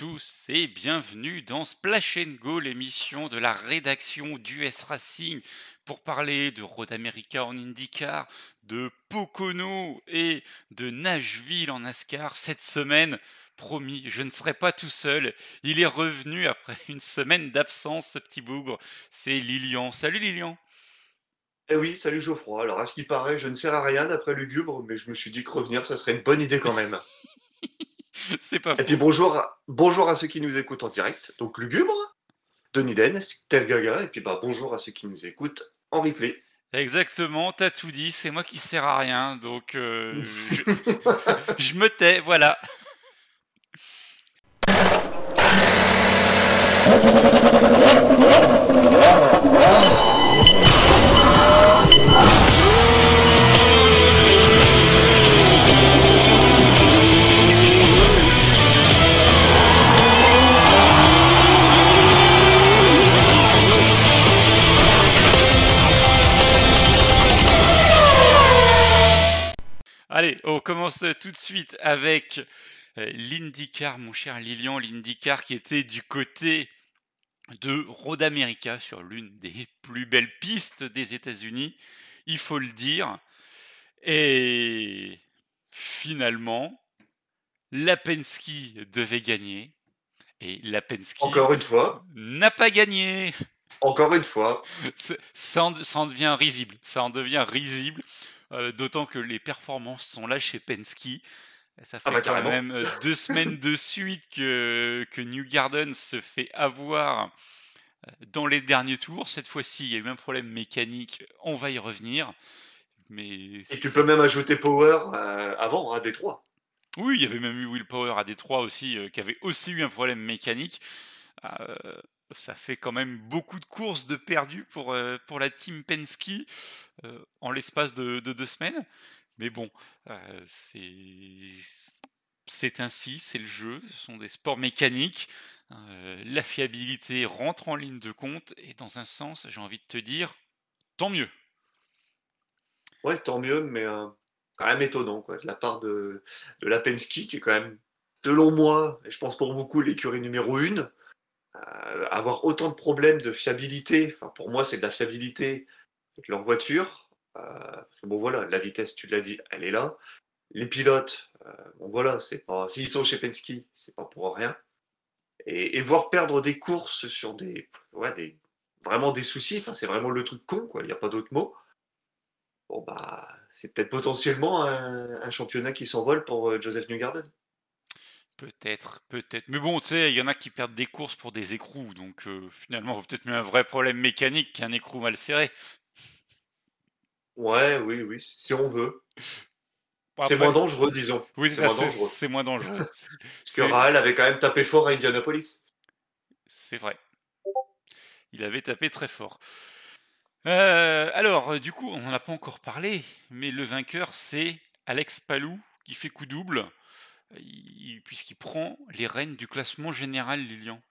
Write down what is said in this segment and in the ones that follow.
Tous et bienvenue dans Splash Go, l'émission de la rédaction d'US Racing pour parler de Road America en IndyCar, de Pocono et de Nashville en NASCAR. Cette semaine, promis, je ne serai pas tout seul. Il est revenu après une semaine d'absence, ce petit bougre. C'est Lilian. Salut Lilian. Eh oui, salut Geoffroy. Alors, à ce qui paraît, je ne sers à rien d'après Lugubre, mais je me suis dit que revenir, ça serait une bonne idée quand même. C'est pas Et puis bonjour à, bonjour à ceux qui nous écoutent en direct. Donc Lugubre, Denis Den, Steve Gaga, et puis bah, bonjour à ceux qui nous écoutent en replay. Exactement, t'as tout dit, c'est moi qui sers à rien, donc euh, je, je me tais, voilà. Allez, on commence tout de suite avec euh, l'IndyCar, mon cher Lilian, l'IndyCar qui était du côté de Road America sur l'une des plus belles pistes des États-Unis, il faut le dire. Et finalement, la Penske devait gagner. Et la Penske Encore une fois, n'a pas gagné. encore une fois. C'est- Ça en, ça en devient risible. Ça en devient risible. Euh, D'autant que les performances sont là chez Penske. Ça fait Ah bah, quand même euh, deux semaines de suite que, que New Garden se fait avoir euh, dans les derniers tours. Cette fois-ci, il y a eu un problème mécanique. On va y revenir. Mais Et tu peux même ajouter Power euh, avant, à Détroit. oui, il y avait même eu Will Power à Détroit aussi, euh, qui avait aussi eu un problème mécanique. Euh, ça fait quand même beaucoup de courses de perdues pour, euh, pour la team Penske euh, en l'espace de, de deux semaines. Mais bon, euh, c'est ainsi, c'est le jeu, ce sont des sports mécaniques. Euh, la fiabilité rentre en ligne de compte et dans un sens, j'ai envie de te dire, tant mieux. Ouais, tant mieux, mais quand même étonnant, quoi, de la part de, de la Penske, qui est quand même, selon moi, et je pense pour beaucoup, l'écurie numéro une. Euh, avoir autant de problèmes de fiabilité, enfin, pour moi, c'est de la fiabilité avec leur voiture. Euh, bon, voilà, la vitesse, tu l'as dit, elle est là. Les pilotes, euh, bon, voilà, c'est pas, s'ils sont chez Penske, c'est pas pour rien. Et, voir perdre des courses sur des, ouais, vraiment des soucis, enfin, c'est vraiment le truc con, quoi, il n'y a pas d'autre mot. Bon, bah, c'est peut-être potentiellement un, un championnat qui s'envole pour euh, Joseph Newgarden. Peut-être, peut-être. Mais bon, tu sais, il y en a qui perdent des courses pour des écrous, donc euh, finalement, vaut peut-être mieux un vrai problème mécanique qu'un écrou mal serré. Ouais, oui, oui, si on veut. C'est moins dangereux, disons. Oui, c'est ça, moins c'est moins dangereux. Parce que Rahal avait quand même tapé fort à Indianapolis. c'est vrai. Il avait tapé très fort. Euh, alors, euh, du coup, on n'en a pas encore parlé, mais le vainqueur, c'est Alex Palou, qui fait coup double, puisqu'il prend les rênes du classement général Lilian.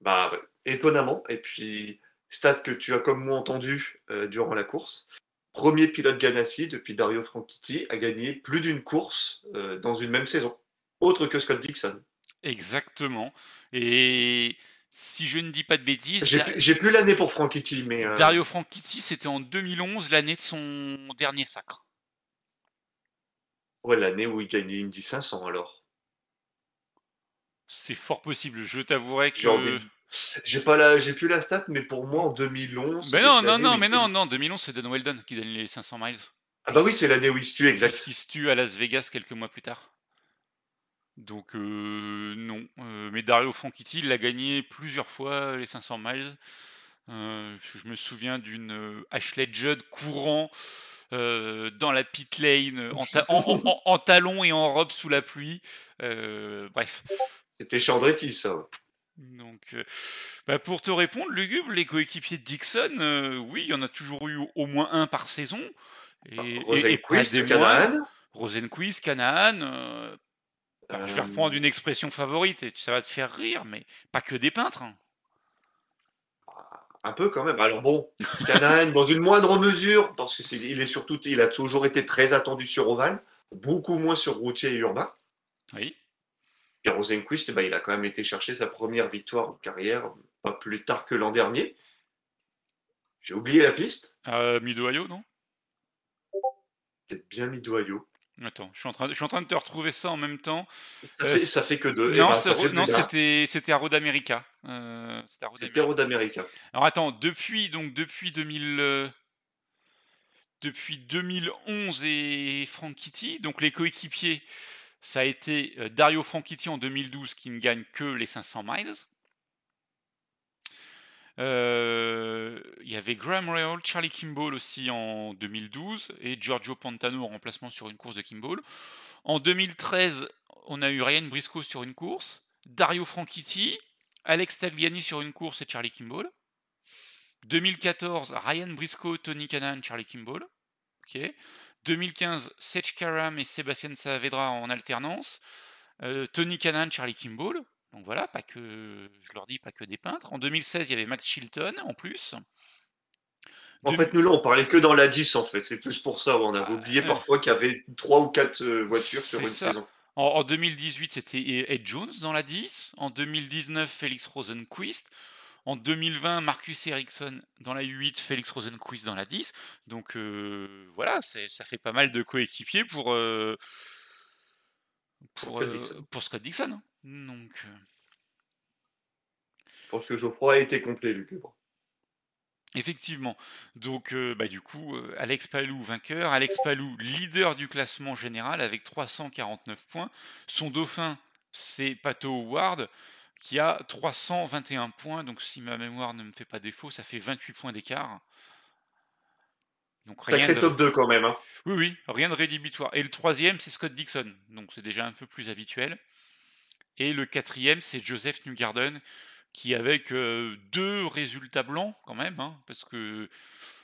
Bah, étonnamment. Et puis, stat que tu as comme moi entendu euh, durant la course. Premier pilote Ganassi depuis Dario Franchitti à gagner plus d'une course euh, dans une même saison. Autre que Scott Dixon. Exactement. Et si je ne dis pas de bêtises, J'ai Da- plus- j'ai plus l'année pour Franchitti, mais euh, Dario Franchitti, c'était en 2011, l'année de son dernier sacre. Ouais, l'année où il gagnait Indy 500 alors. C'est fort possible. Je t'avouerai J'ai envie que. J'ai pas la, j'ai plus la stat, mais pour moi en 2011. Mais non, non, l'année non, où mais non, non. 2011, c'est Don Weldon qui gagne les 500 miles. Ah bah oui, c'est l'année où il se tue, exact. Puisqu'il se tue à Las Vegas quelques mois plus tard. Donc, euh, non. Euh, mais Dario Franchitti, il a gagné plusieurs fois les 500 miles. Euh, je me souviens d'une euh, Ashley Judd courant euh, dans la pit lane en, ta- en- en- en- en talons et en robe sous la pluie. Euh, bref. C'était chez Andretti, ça. Donc, euh, bah, pour te répondre, Lugubre, les coéquipiers de Dixon, euh, oui, il y en a toujours eu au moins un par saison. Et, et- et pas Rosenquist, des moindres. Canaan. Rosenquist, Canaan. euh, je vais Euh, reprendre une expression favorite et ça va te faire rire, mais pas que des peintres. hein. Un peu quand même. Alors bon, Canaan, dans une moindre mesure, parce que c'est, il est surtout, il a toujours été très attendu sur Oval, beaucoup moins sur routier et urbain. Oui. Et Rosenquist, bah, il a quand même été chercher sa première victoire en carrière, pas plus tard que l'an dernier. J'ai oublié la piste. Euh, Midoyo, non? Peut-être bien Midoyo. Attends, je suis, en train de, je suis en train de te retrouver ça en même temps. Ça, fait, ça fait que deux. Non, Eh ben, non, d'un. c'était c'était à Road America. Euh, c'était à Road America. Alors attends, depuis donc depuis 2000 euh, depuis 2011 et Franchitti, donc les coéquipiers, ça a été euh, Dario Franchitti en 2012 qui ne gagne que les 500 miles. Euh, Il y avait Graham Rahal, Charlie Kimball aussi en 2012 et Giorgio Pantano en remplacement sur une course de Kimball. En 2013, on a eu Ryan Briscoe sur une course, Dario Franchitti, Alex Tagliani sur une course et Charlie Kimball. 2014, Ryan Briscoe, Tony Canan, Charlie Kimball. Ok. 2015, Seth Karam et Sébastien Saavedra en alternance. Euh, Tony Canan, Charlie Kimball. Donc voilà, pas que, je leur dis, pas que des peintres. En 2016, il y avait Max Chilton en plus. En fait, nous là, on parlait que dans la 10, en fait. C'est plus pour ça. On avait Ah, oublié parfois qu'il y avait trois ou quatre euh, voitures sur une ça. saison. En, en 2018, c'était Ed Jones dans la 10. En 2019, Félix Rosenquist. En 2020, Marcus Ericsson dans la 8, Félix Rosenquist dans la 10. Donc euh, voilà, ça fait pas mal de coéquipiers pour, euh, pour, Scott Dixon. pour Scott Dixon. Donc, euh, Je pense que Geoffroy a été complet, Luc. Effectivement. Donc, euh, bah, du coup, euh, Alex Palou vainqueur. Alex Palou leader du classement général avec 349 points. Son dauphin, c'est Pato Howard qui a 321 points. Donc, si ma mémoire ne me fait pas défaut, ça fait 28 points d'écart. Donc, rien Sacré de... top 2 quand même. Hein. Oui, oui, rien de rédhibitoire. Et le troisième, c'est Scott Dixon. Donc, c'est déjà un peu plus habituel. Et le quatrième, c'est Joseph Newgarden qui avec euh, deux résultats blancs quand même, hein, parce que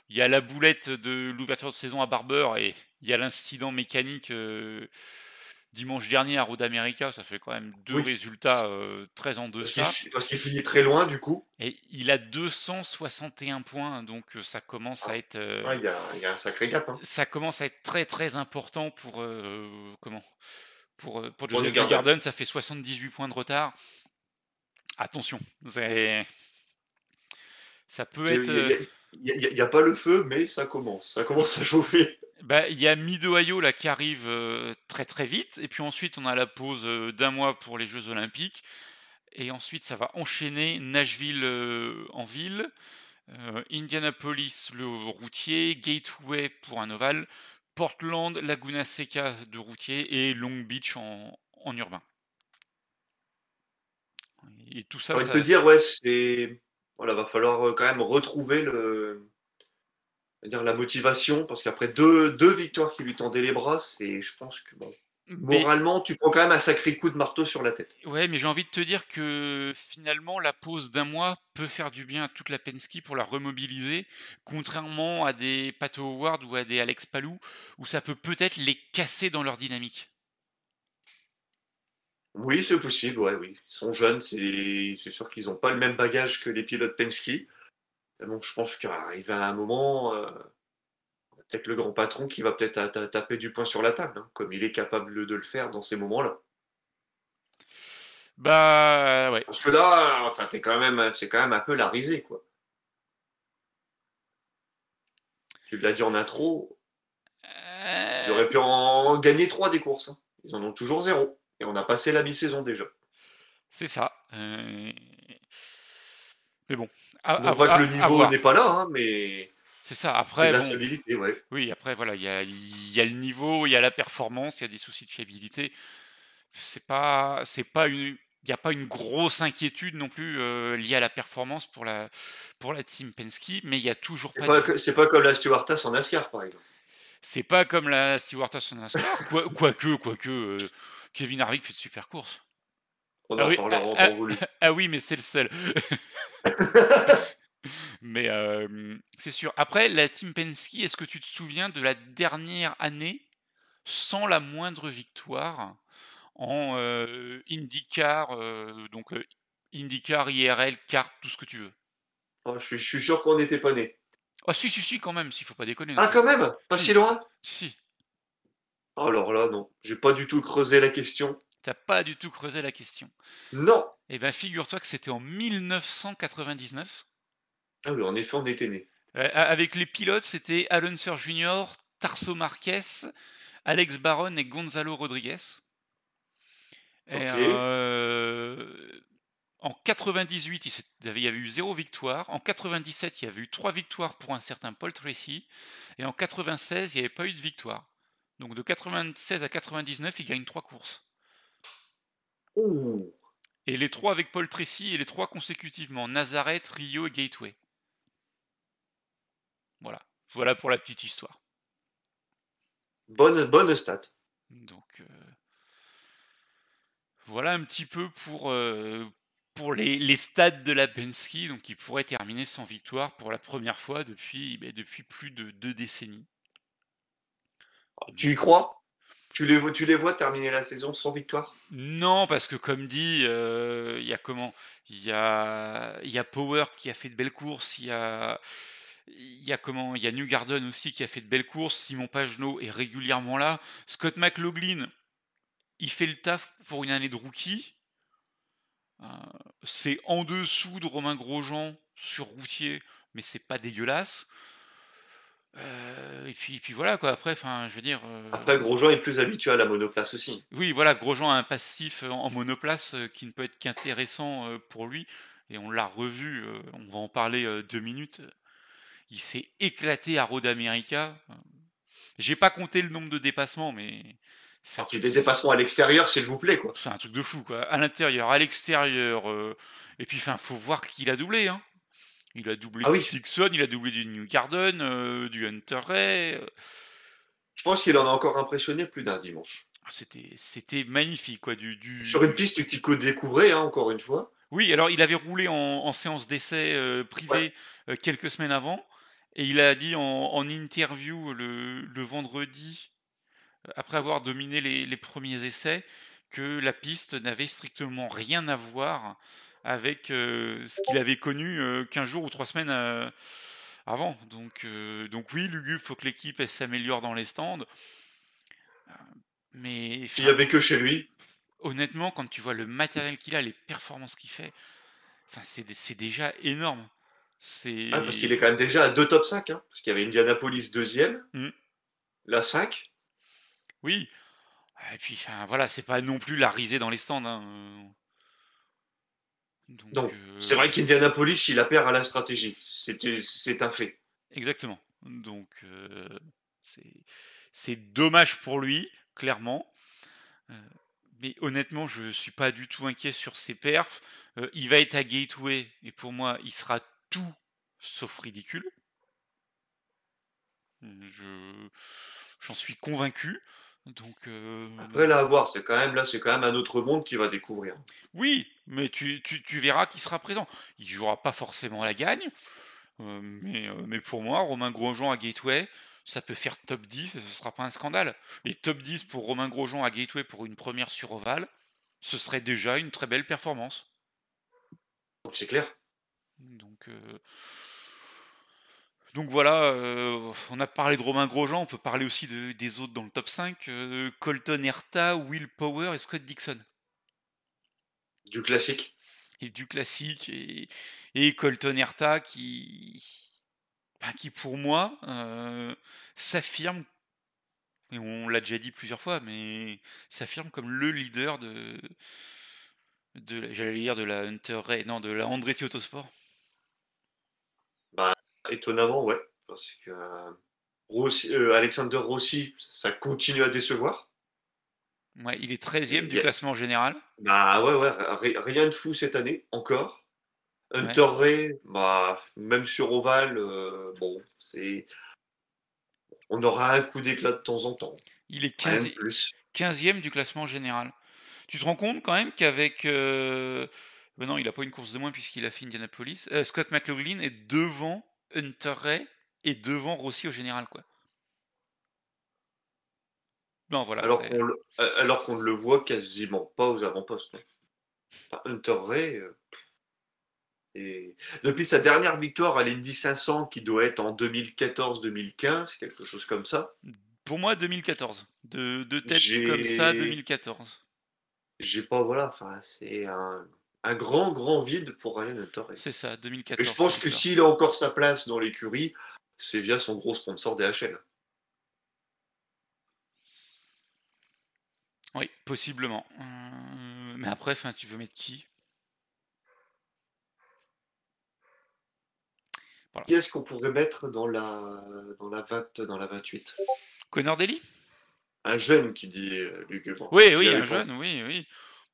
il y a la boulette de l'ouverture de saison à Barber et il y a l'incident mécanique euh, dimanche dernier à Road America, ça fait quand même deux Oui. résultats euh, très en deçà. parce qu'il finit très loin, du coup. Et il a 261 points, donc ça commence à être Ouais, Il y, a, il y a un sacré gap. Hein. ça commence à être très très important pour comment pour, euh, pour Pour Joseph. Newgarden, ça fait 78 points de retard. Attention, ça peut Il être. euh, n'y a, pas le feu, mais ça commence. Ça commence à chauffer. bah, il y a Mid-Ohio là qui arrive euh, très très vite, et puis ensuite on a la pause euh, d'un mois pour les Jeux Olympiques, et ensuite ça va enchaîner Nashville euh, en ville, euh, Indianapolis le routier, Gateway pour un ovale, Portland, Laguna Seca de routier et Long Beach en, en urbain. Et tout ça, de te dire, ouais, c'est. Voilà, va falloir euh, quand même retrouver le. on dire la motivation, parce qu'après deux, deux victoires qui lui tendaient les bras, c'est, je pense que bon, moralement, tu prends quand même un sacré coup de marteau sur la tête. Ouais, mais j'ai envie de te dire que finalement, la pause d'un mois peut faire du bien à toute la Penske pour la remobiliser, contrairement à des Pato Howard ou à des Alex Palou, où ça peut peut-être les casser dans leur dynamique. Oui, c'est possible, ouais, oui. Ils sont jeunes, c'est sûr qu'ils n'ont pas le même bagage que les pilotes Penske. Bon, je pense qu'arrivé à un moment, euh, peut-être le grand patron qui va peut-être ta- ta- taper du poing sur la table, hein, comme il est capable de le faire dans ces moments-là. Bah ouais. Parce que là, enfin, t'es quand même, c'est quand même un peu la risée, quoi. Tu l'as dit en intro, ils Euh, auraient pu en gagner trois des courses. hein. Ils en ont toujours zéro. Et on a passé la mi-saison déjà. C'est ça. Euh, Mais bon, à, Non à- pas à- que le niveau n'est pas là, hein, mais C'est ça. Après, de la bon, fiabilité, ouais. oui, après voilà, il y a, il y a le niveau, il y a la performance, il y a des soucis de fiabilité. C'est pas, c'est pas une, il n'y a pas une grosse inquiétude non plus euh, liée à la performance pour la, pour la team Penske, mais il y a toujours C'est pas. de- c'est pas comme la Stewart-Haas en NASCAR, par exemple. C'est pas comme la Stewart-Haas en NASCAR, quoi- quoique, quoique, euh, Kevin Harvick fait de super courses. On Ah en oui, ah, voulu. Ah oui, mais c'est le seul. mais euh, c'est sûr. Après, la team Penske, est-ce que tu te souviens de la dernière année sans la moindre victoire en euh, IndyCar, euh, donc IndyCar, IRL, kart, tout ce que tu veux? Oh, je, suis, je suis sûr qu'on n'était pas nés. Ah si, si, si, quand même, s'il faut pas déconner. non Ah, quand même? Pas Si. si loin? Si, si. Alors là, non. J'ai pas du tout creusé la question. t'as pas du tout creusé la question. Non. Eh ben, figure-toi que c'était en 1999. Ah oui, en effet, on était né. avec les pilotes, c'était Alonso Jr., Tarso Marquez, Alex Baron et Gonzalo Rodriguez. Euh, en 98, il y avait eu zéro victoire. En 97, il y avait eu trois victoires pour un certain Paul Tracy. Et en 96, il n'y avait pas eu de victoire. Donc de 96 à 99, il gagne trois courses. Et les trois avec Paul Tracy et les trois consécutivement Nazareth, Rio et Gateway. Voilà. Voilà pour la petite histoire. Bonne, bonne stat. Donc euh, voilà un petit peu pour, euh, pour les, les, stades de la Penske, donc il pourrait terminer sans victoire pour la première fois depuis, ben, depuis plus de deux décennies. Tu y crois? Tu les, vois, tu les vois terminer la saison sans victoire? Non, parce que comme dit, euh, il y a comment? Il y a, y a Power qui a fait de belles courses, il y a, y a comment Il y a New Garden aussi qui a fait de belles courses, Simon Pagenaud est régulièrement là, Scott McLaughlin, il fait le taf pour une année de rookie. Euh, c'est en dessous de Romain Grosjean sur routier, mais c'est pas dégueulasse. Euh, et puis, puis voilà quoi. Après, enfin, je veux dire. Euh, Après, Grosjean est plus habitué à la monoplace aussi. Oui, voilà, Grosjean a un passif en monoplace qui ne peut être qu'intéressant pour lui. Et on l'a revu. on va en parler deux minutes. Il s'est éclaté à Road America. J'ai pas compté le nombre de dépassements, mais c'est truc des dépassements à l'extérieur, s'il vous plaît, quoi. C'est un truc de fou, quoi. À l'intérieur, à l'extérieur. et puis, enfin, faut voir qu'il a doublé, hein. Il a doublé ah du Dixon, il a doublé du New Garden, euh, du Hunter Ray. Euh. Je pense qu'il en a encore impressionné plus d'un dimanche. Ah, c'était, c'était magnifique, quoi. Du, du... Sur une piste qu'il découvrait, hein, encore une fois. Oui, alors il avait roulé en, séance d'essai euh, privée quelques semaines avant, et il a dit en, interview le, vendredi, après avoir dominé les, les, premiers essais, que la piste n'avait strictement rien à voir avec euh, ce qu'il avait connu 15 euh, jours ou 3 semaines euh, avant. Donc, donc oui, Lugu, faut que l'équipe s'améliore dans les stands. Mais il n'y avait que chez lui. Honnêtement, quand tu vois le matériel qu'il a, les performances qu'il fait, enfin, c'est déjà énorme. C'est parce qu'il est quand même déjà à deux top 5, hein, parce qu'il y avait Indianapolis deuxième, mmh. la 5. Oui. Et puis, enfin, voilà, c'est pas non plus la risée dans les stands. Hein. Donc, c'est vrai qu'Indianapolis, il a perd à la stratégie. C'est un fait. Exactement. Donc, c'est dommage pour lui, clairement. mais honnêtement, je ne suis pas du tout inquiet sur ses perfs. il va être à Gateway, et pour moi, il sera tout sauf ridicule. J'en suis convaincu. Donc, euh, Après, là, à voir, c'est quand même là, c'est quand même un autre monde qui va découvrir. Oui, mais tu, verras qu'il sera présent. Il jouera pas forcément la gagne, euh, mais, euh, mais pour moi, Romain Grosjean à Gateway, ça peut faire top 10 et ce sera pas un scandale. Et top 10 pour Romain Grosjean à Gateway pour une première sur Oval, ce serait déjà une très belle performance. C'est clair. Donc, donc voilà, euh, on a parlé de Romain Grosjean, on peut parler aussi des autres dans le top 5. Euh, Colton Herta, Will Power et Scott Dixon. Du classique. Et du classique. Et, Colton Herta qui, bah, qui pour moi, euh, s'affirme, et on l'a déjà dit plusieurs fois, mais s'affirme comme le leader de, de j'allais dire de la Hunter Ray, non, de la Andretti Autosport. Étonnamment, ouais. Parce que euh, Alexander Rossi, ça continue à décevoir. Ouais, il est 13e du classement général. Bah ouais, ouais, rien de fou cette année, encore. Hunter Ray, bah, même sur Oval, euh, bon, c'est. On aura un coup d'éclat de temps en temps. Il est 15... e du classement général. Tu te rends compte quand même qu'avec. Euh... Ben non, il n'a pas une course de moins puisqu'il a fait Indianapolis. Euh, Scott McLaughlin est devant Hunter Ray et devant Rossi au général, quoi. Non, voilà. Alors qu'on le, alors le voit quasiment pas aux avant-postes. Hunter Ray. Euh, et... Depuis sa dernière victoire à l'Indy 500, qui doit être en 2014-2015, quelque chose comme ça. Pour moi, 2014. De, de tête comme ça, 2014. j'ai pas, voilà, enfin, c'est un, un grand, grand vide pour Ryan Hunter. C'est ça, 2014. Et je pense que s'il a encore sa place dans l'écurie, c'est via son gros sponsor DHL. Oui, possiblement. Euh, mais après, fin, tu veux mettre qui? Qui est-ce qu'on pourrait mettre dans la, dans la, 20, dans la 28 Connor Daly? Un jeune qui dit euh, lugubre. Oui, oui, un jeune, oui, oui.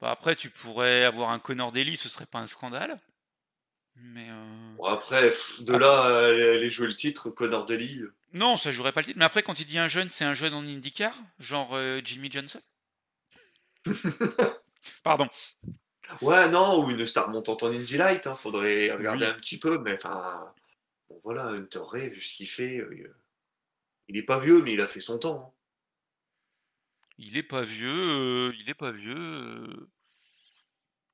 Bah, après, tu pourrais avoir un Connor Daly, ce serait pas un scandale. Mais euh, bon, après, de là à aller jouer le titre, Connor Daly. Euh. Non, ça jouerait pas le titre. Mais après, quand il dit un jeune, c'est un jeune en IndyCar, genre Jimmy Johnson Pardon. Ouais, non, ou une star montante en Indy Light, hein, faudrait regarder un petit peu, mais enfin, bon, voilà, Hunter Ray, vu ce qu'il fait, euh, il est pas vieux, mais il a fait son temps. Hein. Il est pas vieux, euh, il est pas vieux.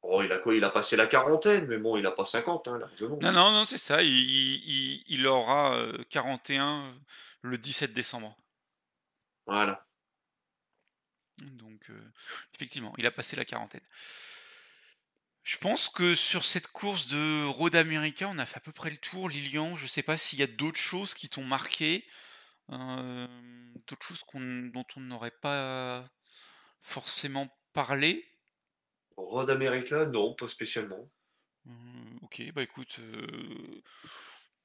Euh. Oh, il a quoi Il a passé la quarantaine, mais bon, il a pas 50, hein, largement. Non, non, non, c'est ça, il, il, il aura 41 le 17 décembre. Voilà. Donc, euh, effectivement, il a passé la quarantaine. Je pense que sur cette course de Road America, on a fait à peu près le tour. Lilian, je ne sais pas s'il y a d'autres choses qui t'ont marqué, euh, d'autres choses dont on n'aurait pas forcément parlé. Road America, non, pas spécialement. Euh, ok, bah écoute,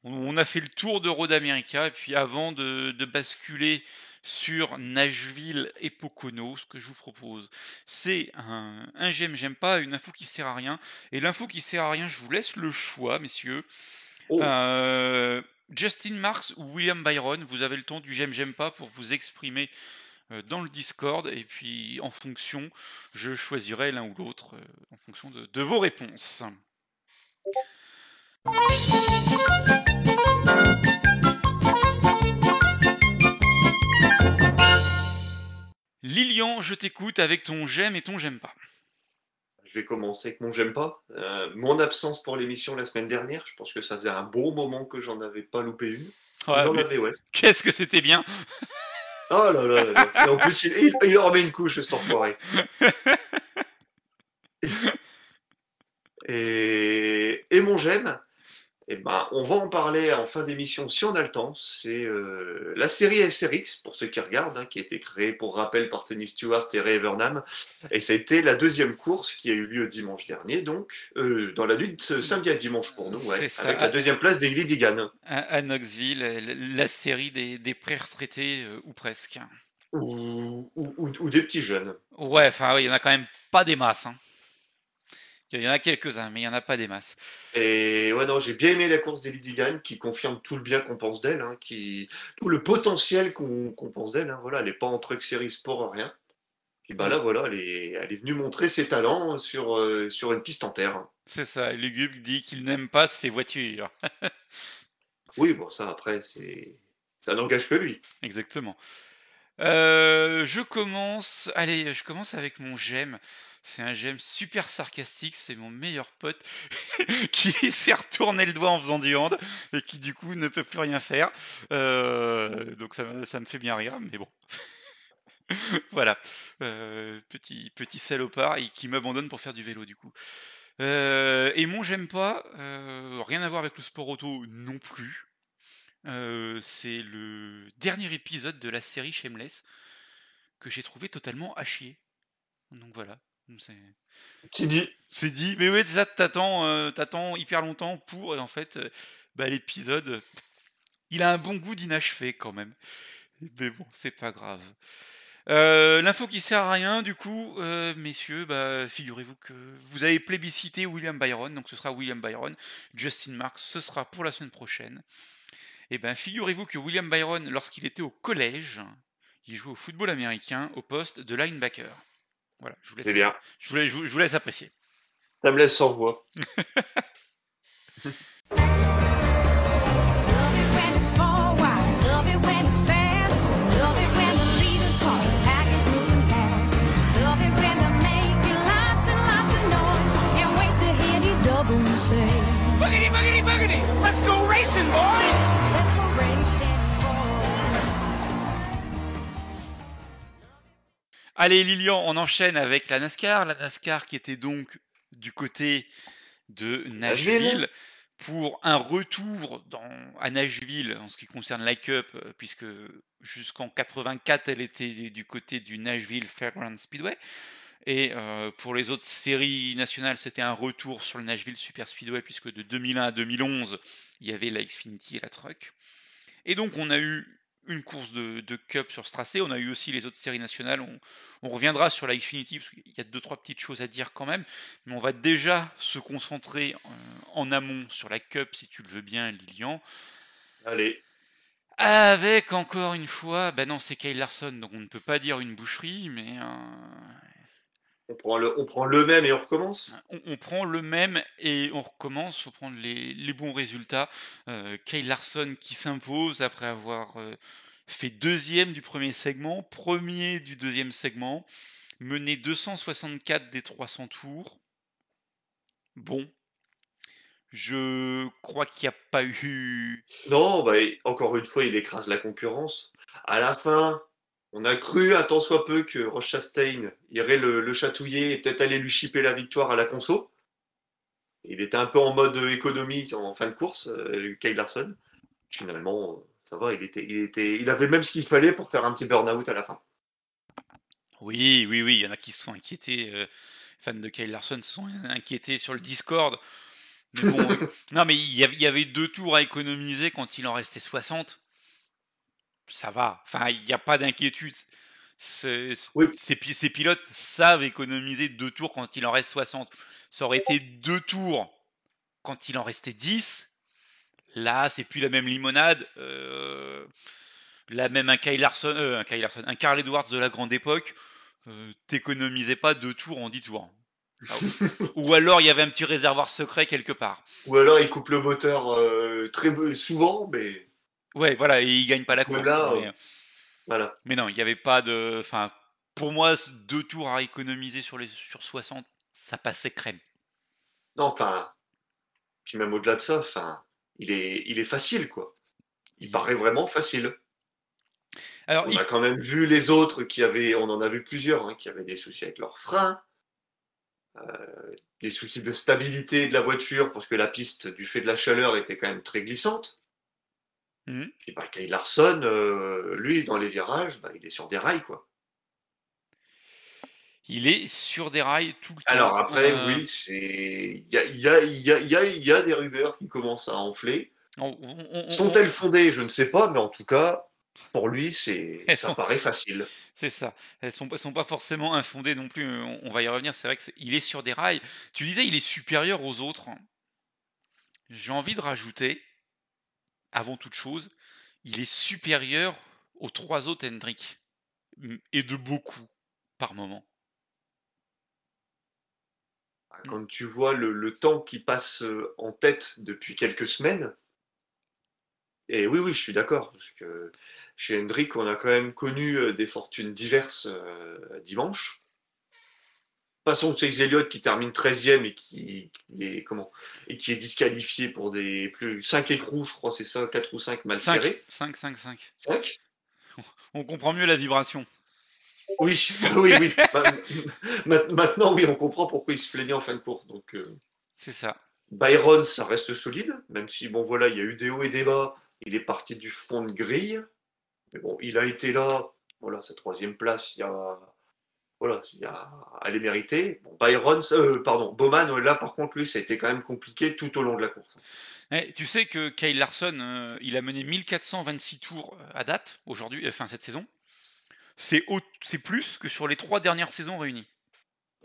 on a fait le tour de Road America, et puis avant de, basculer sur Nashville et Pocono, ce que je vous propose, c'est un, j'aime, j'aime pas, une info qui sert à rien. Et l'info qui sert à rien, je vous laisse le choix, messieurs. Oh. Euh, Justin Marks ou William Byron, vous avez le temps du j'aime, j'aime pas pour vous exprimer euh, dans le Discord, et puis en fonction, je choisirai l'un ou l'autre euh, en fonction de vos réponses. Lilian, je t'écoute avec ton j'aime et ton j'aime pas. Je vais commencer avec mon j'aime pas. Euh, mon absence pour l'émission la semaine dernière, je pense que ça faisait un bon moment que j'en avais pas loupé une. Ouais, Qu'est-ce que c'était bien Oh là là, là, Et en plus, il, il, remet une couche, cet enfoiré. et, et mon j'aime, eh ben, on va en parler en fin d'émission si on a le temps. C'est euh, la série SRX, pour ceux qui regardent, hein, qui a été créée pour rappel par Tony Stewart et Ray Evernham. Et ça a été la deuxième course qui a eu lieu dimanche dernier, donc euh, dans la nuit de samedi à dimanche pour nous, ouais, avec la deuxième place des Digan. À, Knoxville, la série des, des pré-retraités, euh, ou presque. Ou, ou, des petits jeunes. Ouais, enfin, il y en a quand même pas des masses. Hein. Il y en a quelques-uns, mais il n'y en a pas des masses. Et ouais, non, j'ai bien aimé la course d'Ellie Digan qui confirme tout le bien qu'on pense d'elle, hein, qui... tout le potentiel qu'on pense d'elle. Hein, voilà, elle n'est pas en truck série sport, rien. Et ben là, voilà, elle est, elle est venue montrer ses talents sur, euh, sur une piste en terre. C'est ça, Lugubre dit qu'il n'aime pas ses voitures. oui, bon, ça après, c'est ça n'engage que lui. Exactement. Euh, je commence. Allez, je commence avec mon j'aime. C'est un j'aime super sarcastique, c'est mon meilleur pote qui s'est retourné le doigt en faisant du hand et qui du coup ne peut plus rien faire. Euh, donc ça, me fait bien rire, mais bon. voilà, euh, petit, petit salopard et qui m'abandonne pour faire du vélo du coup. Euh, et mon j'aime pas, rien à voir avec le sport auto non plus. c'est le dernier épisode de la série Shameless que j'ai trouvé totalement à chier. Donc voilà, c'est dit. C'est dit. Mais oui, c'est ça, t'attends, euh, t'attends hyper longtemps pour, en fait, euh, bah, l'épisode, il a un bon goût d'inachevé quand même. Mais bon, c'est pas grave. Euh, l'info qui sert à rien, du coup, messieurs, bah, figurez-vous que vous avez plébiscité William Byron, donc ce sera William Byron. Justin Marks, ce sera pour la semaine prochaine. Et eh ben, figurez-vous que William Byron, lorsqu'il était au collège, il jouait au football américain au poste de linebacker. Voilà, je vous laisse, bien. Je vous, je, vous, laisse apprécier. Ça me laisse sans voix. Boogity, boogity, boogity! Let's go racing, boys! Allez, Lilian, on enchaîne avec la NASCAR. La NASCAR qui était donc du côté de Nashville pour un retour dans, à Nashville en ce qui concerne la Cup, euh, puisque jusqu'en 84, elle était du côté du Nashville Fairground Speedway. Et euh, pour les autres séries nationales, c'était un retour sur le Nashville Super Speedway, puisque de 2001 à 2011, il y avait la Xfinity et la Truck. Et donc, on a eu une course de, Cup sur ce tracé. On a eu aussi les autres séries nationales. On, reviendra sur la Xfinity parce qu'il y a deux trois petites choses à dire quand même. Mais on va déjà se concentrer euh, en, amont sur la Cup, si tu le veux bien, Lilian. Allez. Avec encore une fois, ben non, c'est Kyle Larson, donc on ne peut pas dire une boucherie, mais euh, on prend, le, on prend le même et on recommence? On, prend le même et on recommence, il faut prendre les, bons résultats. Euh, Kyle Larson qui s'impose après avoir euh, fait deuxième du premier segment, premier du deuxième segment, mené 264 des 300 tours. Bon, je crois qu'il n'y a pas eu... Non, bah, encore une fois, il écrase la concurrence. À la fin, on a cru un tant soit peu que Roche Chastain irait le, chatouiller et peut-être aller lui chipper la victoire à la conso. Il était un peu en mode économie en fin de course, euh, Kyle Larson. Finalement, ça va, il, était, il, était, il avait même ce qu'il fallait pour faire un petit burn-out à la fin. Oui, oui, oui, il y en a qui se sont inquiétés. Euh, fans de Kyle Larson se sont inquiétés sur le Discord. non, mais il y avait deux tours à économiser quand il en restait 60 ça va. Enfin, il n'y a pas d'inquiétude. Ces, pilotes savent économiser deux tours quand il en reste 60. Ça aurait été deux tours quand il en restait 10. Là, c'est plus la même limonade. Euh, la même un Kyle Larson, euh, un Kyle Larson, un Carl Edwards de la grande époque. Euh, T'économisais pas deux tours en 10 tours. Ah ou alors il y avait un petit réservoir secret quelque part. Ou alors il coupe le moteur euh, très souvent, mais Ouais, voilà, et il gagne pas la course. mais, euh, voilà. mais non, il n'y avait pas de. Enfin, pour moi, deux tours à économiser sur, les, sur 60, ça passait crème. Non, enfin. Puis même au-delà de ça, enfin, il est, il est facile, quoi. Il paraît vraiment facile. Alors, on a quand même vu les autres qui avaient, on en a vu plusieurs, hein, qui avaient des soucis avec leurs freins, euh, des soucis de stabilité de la voiture parce que la piste, du fait de la chaleur, était quand même très glissante. Mmh. Et bah, Kyle Larson, euh, lui, dans les virages, bah, il est sur des rails, quoi. Il est sur des rails tout le temps. Alors après, euh. oui, c'est il y a, y, a, y, a, y a, des rumeurs qui commencent à enfler. Sont-elles fondées? Je ne sais pas, mais en tout cas, pour lui, c'est ça paraît facile. C'est ça. Elles sont, sont pas forcément infondées non plus. On, va y revenir. C'est vrai qu'il est, est sur des rails. Tu disais, il est supérieur aux autres. J'ai envie de rajouter avant toute chose, il est supérieur aux trois autres Hendrick. Et de beaucoup, par moment. Ah, mmh. Quand tu vois le, temps qui passe euh, en tête depuis quelques semaines, et oui, oui, je suis d'accord, parce que chez Hendrick, on a quand même connu euh, des fortunes diverses euh, dimanche. Passons de Chase Elliott qui termine 13e et qui, est, comment, et qui est disqualifié pour des plus 5 écrous, je crois, c'est ça, 4 ou 5 mal 5, serrés. 5, 5, 5. 5 On comprend mieux la vibration. Oui, oui, oui. Maintenant, oui, on comprend pourquoi il se plaignait en fin de course. Donc, euh, c'est ça. Byron, ça reste solide, même si, bon, voilà, il y a eu des hauts et des bas. Il est parti du fond de grille. Mais bon, il a été là, voilà, sa troisième place, il y a voilà, elle est méritée. Byron, euh, pardon, Bowman, là par contre, lui, ça a été quand même compliqué tout au long de la course. Eh, tu sais que Kyle Larson, euh, il a mené 1426 tours euh, à date, aujourd'hui, enfin cette saison. C'est plus que sur les trois dernières saisons réunies.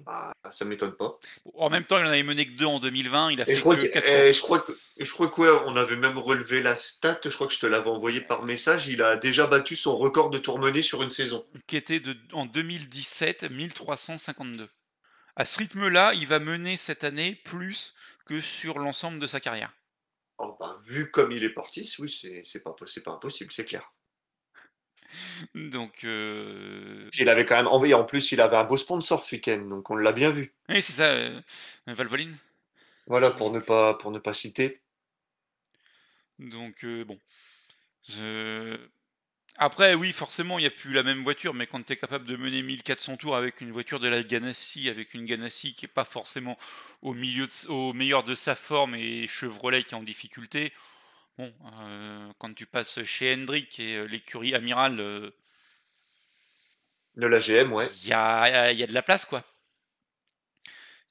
Bah, ça m'étonne pas. En même temps, il en avait mené que deux en 2020. Il a fait je crois que, eh, je crois que, je crois on avait même relevé la stat. Je crois que je te l'avais envoyé par message. Il a déjà battu son record de tour mené sur une saison. Qui était de, en 2017 1352. À ce rythme-là, il va mener cette année plus que sur l'ensemble de sa carrière. Oh, bah, vu comme il est parti, oui, c'est pas, pas impossible, c'est clair. Donc. Euh... Il avait quand même envoyé. En plus, il avait un beau sponsor ce week-end, donc on l'a bien vu. Oui, c'est ça, euh, Valvoline. Voilà, pour ne pas, pour ne pas citer. Donc, euh, bon. Je... Après, oui, forcément, il n'y a plus la même voiture, mais quand tu es capable de mener 1400 tours avec une voiture de la Ganassi, avec une Ganassi qui n'est pas forcément au, milieu au meilleur de sa forme et Chevrolet qui est en difficulté, bon, euh, quand tu passes chez Hendrick et euh, l'écurie Amiral. Euh, de la GM, ouais. Il y a, y a, de la place, quoi.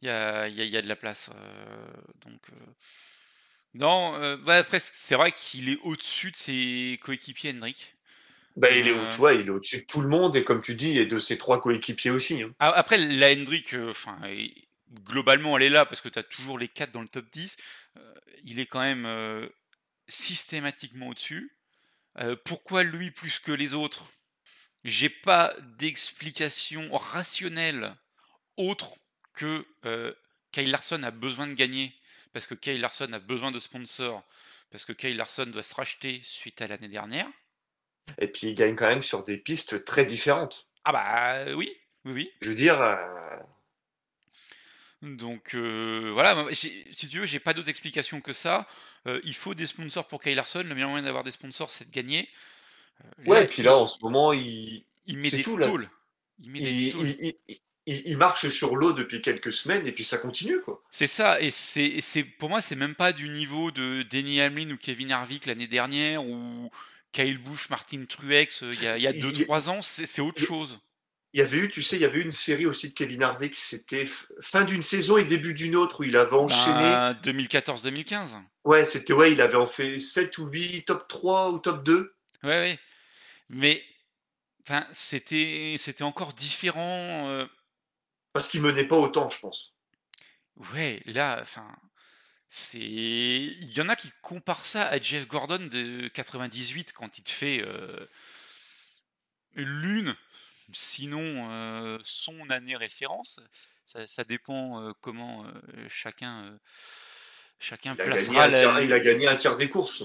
Il y a, y a, de la place. donc. Non, bah, après, c'est vrai qu'il est au-dessus de ses coéquipiers Hendrick. Bah, il est au, il est au-dessus de tout le monde et comme tu dis, et de ses trois coéquipiers aussi. Hein. Après, la Hendrick, globalement, elle est là parce que tu as toujours les quatre dans le top 10. il est quand même systématiquement au-dessus. pourquoi lui plus que les autres? J'ai pas d'explication rationnelle autre que Kyle Larson a besoin de gagner parce que Kyle Larson a besoin de sponsors parce que Kyle Larson doit se racheter suite à l'année dernière. Et puis il gagne quand même sur des pistes très différentes. Ah bah oui, oui, oui. Je veux dire. Euh, Donc euh, voilà, si tu veux, j'ai pas d'autre explication que ça. Euh, il faut des sponsors pour Kyle Larson. Le meilleur moyen d'avoir des sponsors, c'est de gagner. ouais, et puis là, en ce moment, il, il met des tout, Il, met des il, marche sur l'eau depuis quelques semaines et puis ça continue quoi. C'est ça et c'est pour moi c'est même pas du niveau de Denny Hamlin ou Kevin Harvick l'année dernière ou Kyle Busch, Martin Truex, euh, il y a 2-3 ans, c'est autre chose. Il y avait eu, tu sais, il y avait eu une série aussi de Kevin Harvick, c'était fin d'une saison et début d'une autre où il avait enchaîné. 2014-2015. Ben, ouais, c'était ouais, il avait en fait 7 ou 8 top 3 ou top 2. Ouais, ouais. Mais enfin, c'était c'était encore différent. Euh. Parce qu'il menait pas autant, je pense. Ouais, là, enfin, c'est il y en a qui comparent ça à Jeff Gordon de 98 quand il te fait euh, l'une, sinon euh, son année référence. Ça, dépend euh, comment chacun chacun il placera. il a gagné un tiers des courses.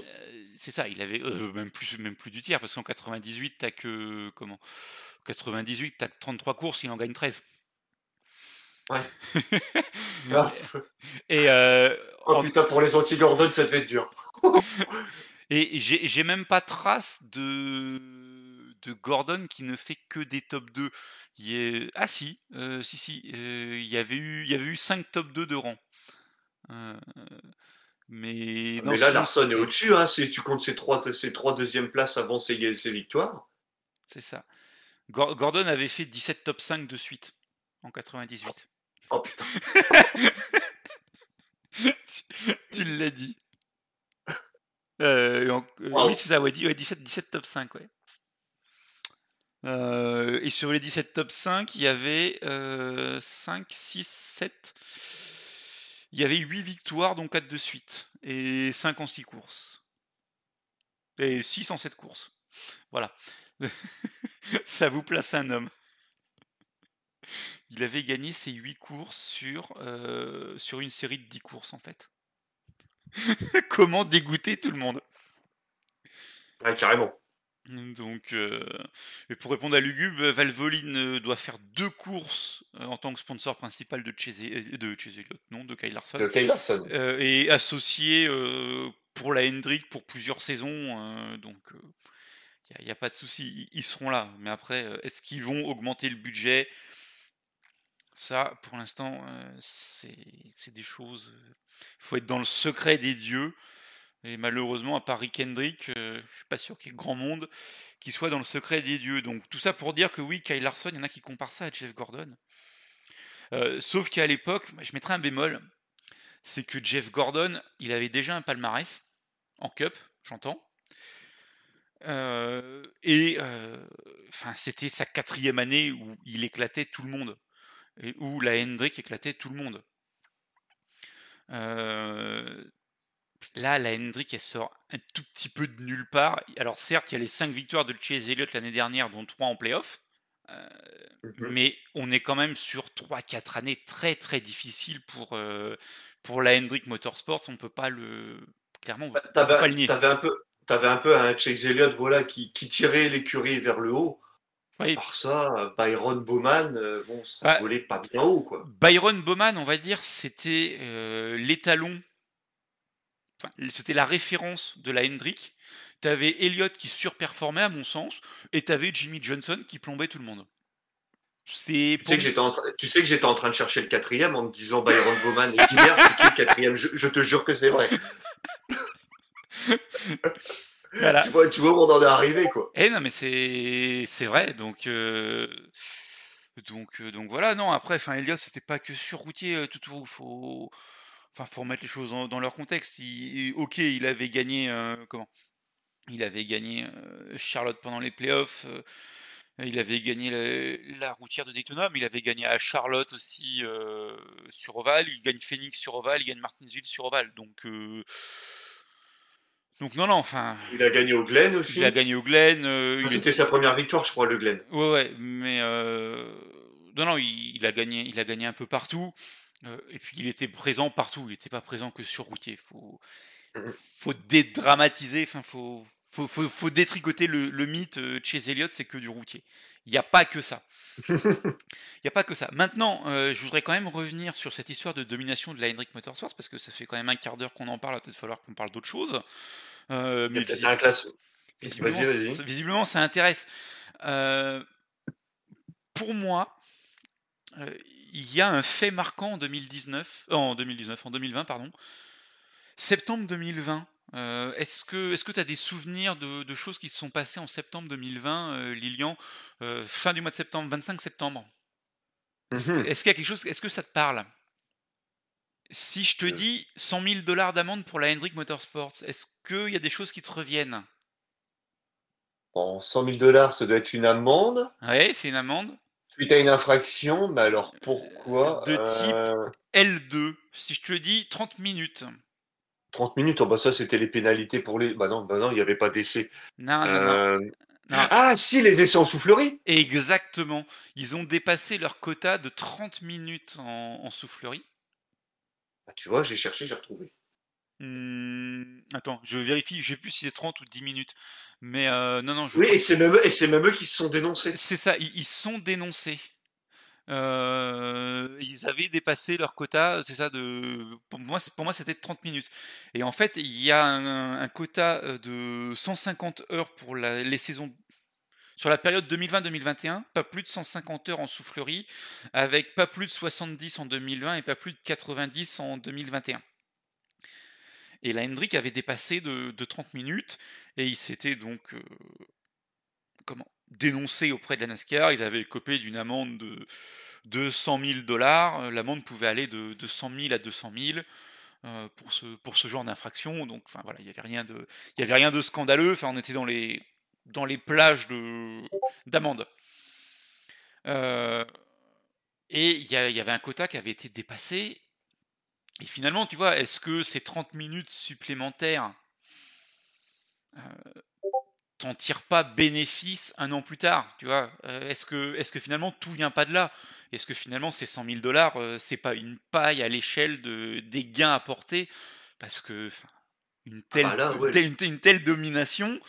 c'est ça, il avait même plus même plus du tiers parce qu'en 98 t'as que comment 98 t'as 33 courses, il en gagne 13. Ouais. et euh, oh putain, pour les anti-Gordon, ça devait être dur. et j'ai même pas trace de, de Gordon qui ne fait que des top 2. Il est... Ah si, euh, si, si, euh, il, y avait eu, il y avait eu 5 top 2 de rang. mais, mais là, Larson est au-dessus, hein, tu comptes ses trois, ses trois deuxièmes places avant ses, ses victoires. C'est ça. Gordon avait fait 17 top 5 de suite en 98. Oh putain. tu, l'as dit. Euh, euh, oui, c'est ça, ouais, 17, 17 top 5, ouais. Euh, et sur les 17 top 5, il y avait 5, 6, 7. Il y avait 8 victoires, dont 4 de suite. Et 5 en 6 courses. Et 6 en 7 courses. Voilà. Ça vous place un homme il avait gagné ses 8 courses sur, euh, sur une série de 10 courses en fait. Comment dégoûter tout le monde? Ouais, carrément. Donc, euh, et pour répondre à Lugube, Valvoline euh, doit faire deux courses en tant que sponsor principal de Chase, de non, de Kyle Larson. De Kyle Larson. et associé pour la Hendrick pour plusieurs saisons. donc, il n'y a, pas de souci, ils seront là. Mais après, est-ce qu'ils vont augmenter le budget? Ça, pour l'instant, euh, c'est des choses. Il faut être dans le secret des dieux. Et malheureusement, à part Rick Hendrick, euh, je suis pas sûr qu'il y ait grand monde qui soit dans le secret des dieux. Donc tout ça pour dire que oui, Kyle Larson, il y en a qui comparent ça à Jeff Gordon. Euh, sauf qu'à l'époque, je mettrais un bémol, c'est que Jeff Gordon, il avait déjà un palmarès en Cup, j'entends. et enfin, c'était sa quatrième année où il éclatait tout le monde et où la Hendrick éclatait tout le monde. Euh, là, la Hendrick, elle sort un tout petit peu de nulle part. Alors certes, il y a les 5 victoires de Chase Elliott l'année dernière, dont 3 en playoff. Euh, mhm. mais on est quand même sur 3-4 années très très difficiles pour, euh, pour la Hendrick Motorsports. On peut pas le. Clairement, on bah, peut pas le nier. T'avais un peu, avais un peu un Chase Elliott voilà, qui, qui tirait l'écurie vers le haut. Oui. Par ça, Byron Bowman, euh, bon, ça bah, volait pas bien haut, quoi. Byron Bowman, on va dire, c'était euh, l'étalon, enfin, c'était la référence de la Hendrick, T'avais Elliott qui surperformait à mon sens, et t'avais Jimmy Johnson qui plombait tout le monde. C'est tu, sais que j'étais en... tu sais que j'étais en train de chercher le quatrième en me disant Byron Bowman et Gilbert, c'est qui le quatrième? Je, te jure que c'est vrai. tu, vois, tu vois où on en est arrivé quoi. Eh non mais c'est vrai donc euh, donc euh, donc voilà non après enfin Elliott c'était pas que sur routier euh, tout tout faut enfin faut remettre les choses dans, leur contexte. ok il avait gagné comment? Il avait gagné Charlotte pendant les playoffs. il avait gagné la, routière de Daytona, mais il avait gagné à Charlotte aussi sur Oval. Il gagne Phoenix sur Oval, il gagne Martinsville sur Oval. Donc, donc non, non, enfin. Il a gagné au Glen aussi. Il a gagné au Glen. C'était sa première victoire, je crois, le Glen. Ouais, ouais, mais non, non, il, a gagné, il a gagné un peu partout. Et puis il était présent partout. Il n'était pas présent que sur routier. Faut, mmh faut dédramatiser. Enfin, faut, faut, faut, détricoter le, mythe euh, chez Elliott, c'est que du routier. Il n'y a pas que ça. Il n'y a pas que ça. Maintenant, euh, je voudrais quand même revenir sur cette histoire de domination de la Hendrick Motorsports, parce que ça fait quand même un quart d'heure qu'on en parle, il va peut-être falloir qu'on parle d'autre chose. Euh, mais un classe. Visiblement, visiblement, ça intéresse. pour moi, il y a un fait marquant en 2019, en 2019, en 2020, pardon. Septembre 2020, euh, est-ce que tu as des souvenirs de, choses qui se sont passées en septembre 2020, euh, Lilian, euh, fin du mois de septembre, 25 septembre? Est-ce mmh qu'il y a quelque chose, est-ce que ça te parle? Si je te dis 100 000 dollars d'amende pour la Hendrick Motorsports, est-ce qu'il y a des choses qui te reviennent? Bon, 100 000 dollars, ça doit être une amende. Oui, c'est une amende. Suite à une infraction, mais alors pourquoi De type L2. Si je te dis 30 minutes. 30 minutes, oh bah ça c'était les pénalités pour les. Bah non, bah non il n'y avait pas d'essai. Non, non, euh, non, Ah si, les essais en soufflerie Exactement. Ils ont dépassé leur quota de 30 minutes en, soufflerie. Ah, tu vois, j'ai cherché, j'ai retrouvé. Mmh, attends, je vérifie, je sais plus si c'est 30 ou 10 minutes. Mais euh, non, non. Je oui, et c'est même, même, eux qui se sont dénoncés. C'est ça, ils, ils sont dénoncés. Euh, ils avaient dépassé leur quota, c'est ça, de, pour moi, pour moi c'était de 30 minutes. Et en fait, il y a un, quota euh, de 150 heures pour les saisons sur la période 2020-2021, pas plus de 150 heures en soufflerie, avec pas plus de 70 en 2020 et pas plus de 90 en 2021. Et la Hendrick avait dépassé de, 30 minutes, et il s'était donc euh, comment dénoncé auprès de la NASCAR. Ils avaient copé d'une amende de 200 000 dollars. Euh, l'amende pouvait aller de, 100 000 à 200 000 euh, pour, ce, pour ce genre d'infraction. Donc, enfin voilà, il n'y avait rien de, de scandaleux. Enfin, on était dans les, dans les plages de d'amende. Et il y, avait un quota qui avait été dépassé. Et finalement, tu vois, est-ce que ces 30 minutes supplémentaires t'en tires pas bénéfice un an plus tard Tu vois? Euh, Est-ce que, est que finalement tout vient pas de là? Est-ce que finalement ces 100 000 dollars, euh, c'est pas une paille à l'échelle de, des gains apportés? Parce que une telle, ah bah une, telle domination,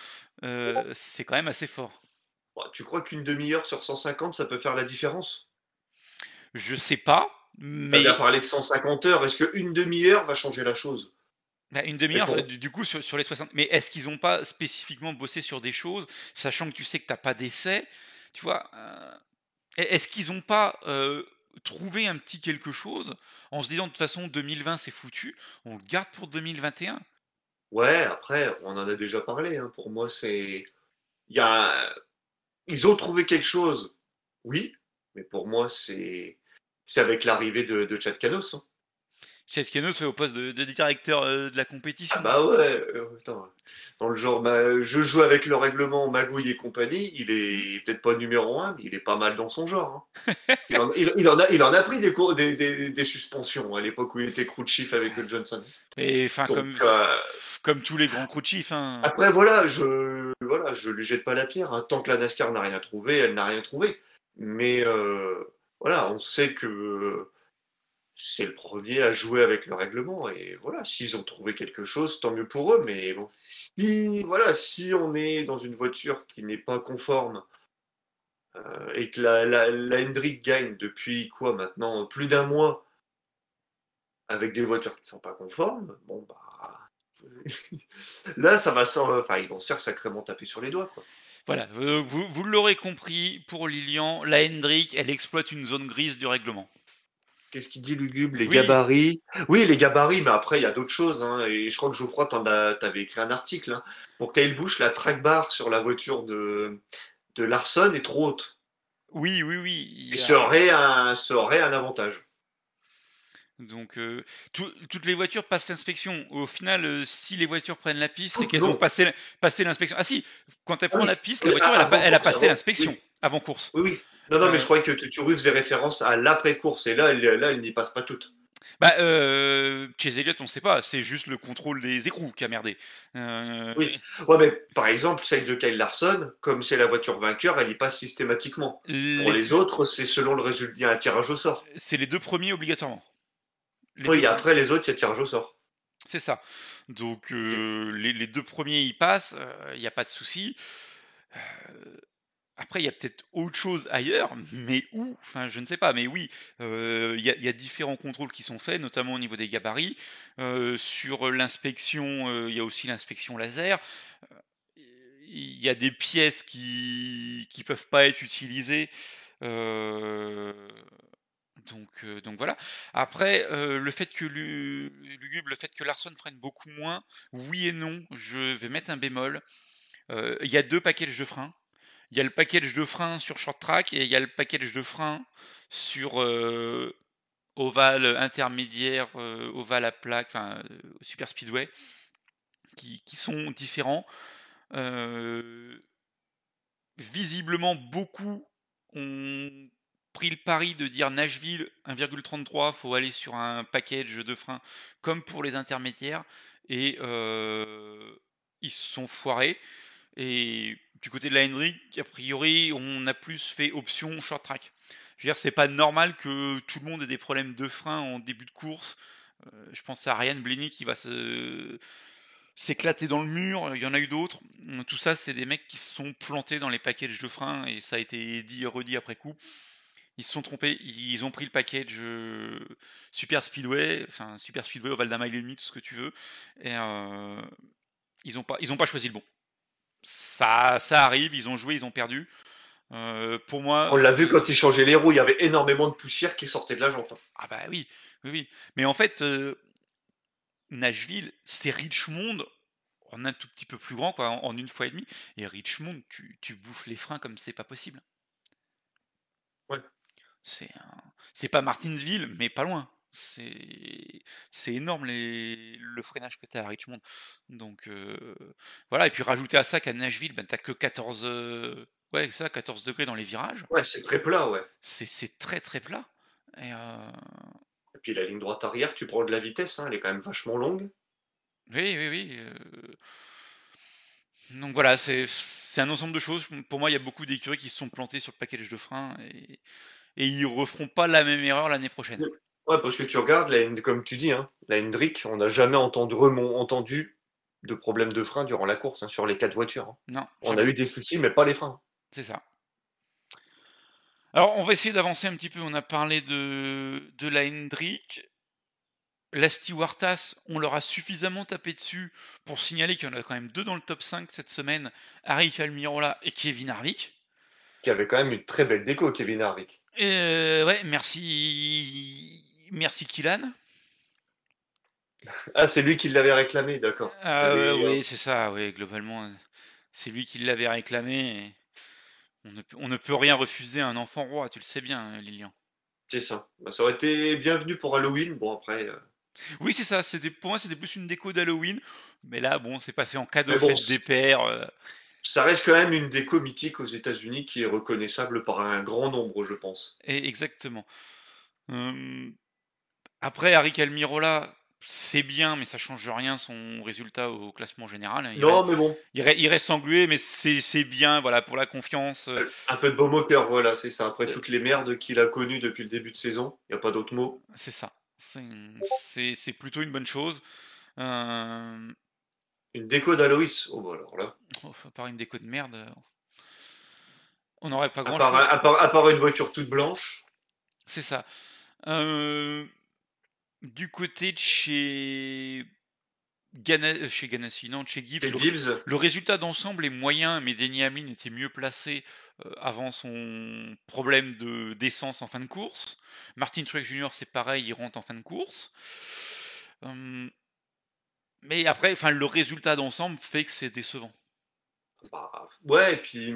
euh, c'est quand même assez fort. Tu crois qu'une demi-heure sur 150, ça peut faire la différence? Je sais pas. Mais... Tu as parlé de 150 heures. Est-ce qu'une demi-heure va changer la chose? Bah, une demi-heure, du, coup, sur, les 60. Mais est-ce qu'ils n'ont pas spécifiquement bossé sur des choses, sachant que tu sais que tu n'as pas d'essai Tu vois euh, Est-ce qu'ils n'ont pas euh, trouvé un petit quelque chose en se disant de toute façon 2020 c'est foutu, on le garde pour 2021 Ouais, après, on en a déjà parlé. Hein. Pour moi, c'est. Il y a... Ils ont trouvé quelque chose, oui, mais pour moi, c'est c'est avec l'arrivée de, de Chad Canos. Hein. Se fait au poste de, directeur euh, de la compétition. Ah bah ouais, euh, dans le genre, bah, je joue avec le règlement Magouille et compagnie, il est peut-être pas numéro un, mais il est pas mal dans son genre. Hein. il, en, a, il en a pris des, des, des, suspensions à l'époque où il était crew chief avec le Johnson. Et enfin, comme, euh, comme tous les grands crew chiefs. Hein. Après, voilà, je voilà, je lui jette pas la pierre. Hein. Tant que la NASCAR n'a rien trouvé, elle n'a rien trouvé. Mais voilà, on sait que c'est le premier à jouer avec le règlement. Et voilà, s'ils ont trouvé quelque chose, tant mieux pour eux. Mais bon, si, voilà, si on est dans une voiture qui n'est pas conforme euh, et que la, la, Hendrick gagne depuis quoi maintenant Plus d'un mois avec des voitures qui ne sont pas conformes, bon, bah, Là, ça va sans, ils vont se faire sacrément taper sur les doigts, quoi. Voilà, euh, vous, vous l'aurez compris, pour Lilian, la Hendrick, elle exploite une zone grise du règlement. Qu'est-ce qu'il dit, Lugubre Les gabarits? Oui, les gabarits, mais après, il y a d'autres choses. Hein, et je crois que Geoffroy, tu avais écrit un article. Hein. Pour Kyle Busch, la track bar sur la voiture de, de Larson est trop haute. Oui, oui, oui. Il ça, aurait un, ça aurait un avantage. Donc, euh, toutes les voitures passent l'inspection. Au final, euh, si les voitures prennent la piste, c'est qu'elles ont passé, passé l'inspection. Ah si, quand elle ah prend la piste, la voiture, elle, a, passé l'inspection avant course. Oui, oui. Non, non, mais je euh. croyais que tu, tu faisais référence à l'après-course. Et là, elle, là, elle n'y passe pas toutes. Bah, chez Elliott, on ne sait pas. C'est juste le contrôle des écrous qui a merdé. Oui. Ouais, mais par exemple, celle de Kyle Larson, comme c'est la voiture vainqueur, elle y passe systématiquement. Pour les autres, c'est selon le résultat. Il y a un tirage au sort. C'est les deux premiers obligatoirement oui, après les autres, c'est tirage au sort. C'est ça. Donc euh, les, deux premiers y passent, il euh, n'y a pas de souci. Euh, après, il y a peut-être autre chose ailleurs, mais où Enfin, je ne sais pas. Mais oui, il y, y, a différents contrôles qui sont faits, notamment au niveau des gabarits. sur l'inspection, il y a aussi l'inspection laser. Il y a des pièces qui ne peuvent pas être utilisées. Donc, voilà. Après, le fait que Lugubre, le fait que Larson freine beaucoup moins, oui et non, je vais mettre un bémol. Il y a deux packages de freins. Il y a le package de frein sur short track et il y a le package de frein sur ovale intermédiaire, ovale à plaque, enfin super speedway, qui, qui sont différents. visiblement, beaucoup ont pris le pari de dire Nashville 1,33, faut aller sur un package de freins comme pour les intermédiaires et euh, ils se sont foirés. Et du côté de la Henry, a priori, on a plus fait option short track. Je veux dire, c'est pas normal que tout le monde ait des problèmes de frein en début de course. Euh, je pense à Ryan Blaney qui va se s'éclater dans le mur, il y en a eu d'autres. Tout ça, c'est des mecs qui se sont plantés dans les packages de freins et ça a été dit et redit après coup ils se sont trompés, ils ont pris le package euh, Super Speedway, enfin Super Speedway au Val d'un mile et demi, tout ce que tu veux, et euh, ils n'ont pas, ils ont pas choisi le bon. Ça, ça arrive, ils ont joué, ils ont perdu. Euh, pour moi, on l'a vu quand ils changeaient les roues, il y avait énormément de poussière qui sortait de la jante. Hein. Ah bah oui, oui, oui. Mais en fait, Nashville, c'est Richmond en un tout petit peu plus grand, quoi, en, une fois et demie. Et Richmond, tu, tu bouffes les freins comme c'est pas possible. C'est c'est pas Martinsville, mais pas loin. C'est c'est énorme les... le freinage que tu as à Richmond. Donc euh, voilà, et puis rajouter à ça qu'à Nashville, ben, t'as que 14 euh, ouais, ça 14 degrés dans les virages. Ouais, c'est très plat, ouais. C'est très très plat. Et, euh, et, puis la ligne droite arrière, tu prends de la vitesse, hein, elle est quand même vachement longue. Oui, oui, oui. Donc voilà, c'est un ensemble de choses. Pour moi, il y a beaucoup d'écuries qui se sont plantées sur le package de frein et et ils referont pas la même erreur l'année prochaine. Ouais, parce que tu regardes, la, comme tu dis, hein, la Hendrick, on n'a jamais entendu, entendu de problème de frein durant la course hein, sur les quatre voitures. Hein. Non. On a eu des soucis, mais pas les freins. C'est ça. Alors, on va essayer d'avancer un petit peu. On a parlé de, de la Hendrick. La Stewartas, on leur a suffisamment tapé dessus pour signaler qu'il y en a quand même deux dans le top 5 cette semaine, Harry Almirola et Kevin Harvick. Qui avait quand même une très belle déco, Kevin Harvick. Euh, ouais, merci. Merci Kylan. Ah, c'est lui qui l'avait réclamé, d'accord. Ah, oui, c'est ça, oui, globalement. C'est lui qui l'avait réclamé. On, ne, on, ne, peut rien refuser à un enfant roi, tu le sais bien, Lilian. C'est ça. Bah, ça aurait été bienvenu pour Halloween. Bon, après. Euh. Oui, c'est ça. C'était, pour moi, c'était plus une déco d'Halloween. Mais là, bon, c'est passé en cadeau bon, fête des pères. Euh ça reste quand même une déco mythique aux États-Unis qui est reconnaissable par un grand nombre, je pense. Et exactement. après, Harry Almirola, c'est bien, mais ça change rien son résultat au classement général. Il non, mais bon. Il, reste englué, mais c'est bien, voilà, pour la confiance. Euh. Un peu de beau moteur, voilà, c'est ça. Après euh. toutes les merdes qu'il a connues depuis le début de saison, il n'y a pas d'autre mot. C'est ça. C'est plutôt une bonne chose. Euh, une déco d'Aloïs Oh, bah alors là. Oh, à part une déco de merde, on n'aurait pas grand chose. À part, une voiture toute blanche. C'est ça. Euh, du côté de chez. Gana- chez Ganassi, non, chez Gibbs. Chez le, Gibbs, le résultat d'ensemble est moyen, mais Denny Hamlin était mieux placé euh, avant son problème de d'essence en fin de course. Martin Truex Jr. c'est pareil, il rentre en fin de course. Hum, mais après, enfin, le résultat d'ensemble fait que c'est décevant. bah, ouais, et puis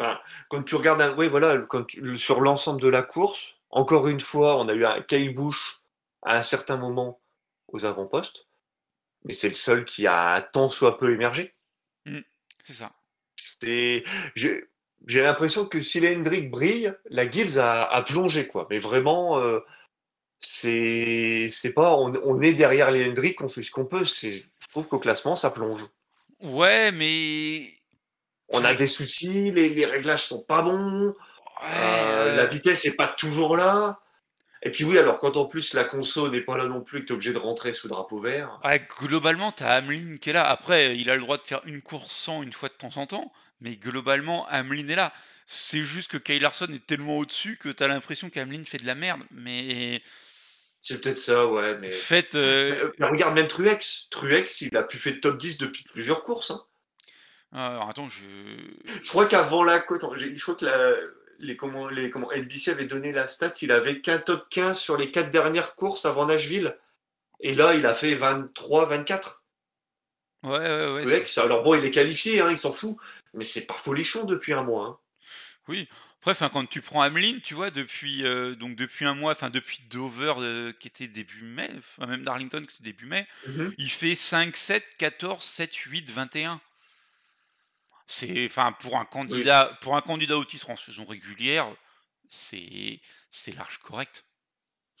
enfin, quand tu regardes, un- ouais, voilà, quand tu- le- sur l'ensemble de la course, encore une fois, on a eu un Kyle Busch à un certain moment aux avant-postes, mais c'est le seul qui a tant soit peu émergé. C'est ça. J'ai, j'ai l'impression que si les Hendrick brille, la Gibbs a, a plongé, quoi. Mais vraiment, euh, c'est, c'est pas, on, on est derrière les Hendrick, on fait ce qu'on peut. C'est, je trouve qu'au classement, ça plonge. Ouais, mais. On a des soucis, les, les réglages sont pas bons, Ouais, euh, la euh, vitesse est pas toujours là. Et puis oui, alors quand en plus la conso n'est pas là non plus, que tu es obligé de rentrer sous drapeau vert. ouais, globalement, t'as Hamlin qui est là. Après, il a le droit de faire une course sans une fois de temps en temps, mais globalement, Hamlin est là. C'est juste que Kyle Larson est tellement au-dessus que t'as l'impression qu'Hamlin fait de la merde. Mais C'est peut-être ça, ouais. Mais, faites. euh, euh, mais regarde même Truex. Truex, il a pu faire top 10 depuis plusieurs courses. hein. alors, attends, je. Je crois qu'avant la côte, je crois que la, les, comment, les, comment, NBC avait donné la stat, il avait qu'un top 15 sur les quatre dernières courses avant Nashville. Et là, il a fait 23, 24. Ouais, ouais, ouais. Truex, alors bon, il est qualifié, hein, il s'en fout. Mais c'est pas folichon depuis un mois. hein. Oui. Après, enfin, quand tu prends Hamlin, tu vois, depuis euh, donc depuis un mois, enfin depuis Dover euh, qui était début mai, même Darlington qui était début mai, Mhm. il fait 5, 7, 14, 7, 8, 21. C'est, enfin, pour un candidat, pour un candidat au titre en saison régulière, c'est, c'est large correct.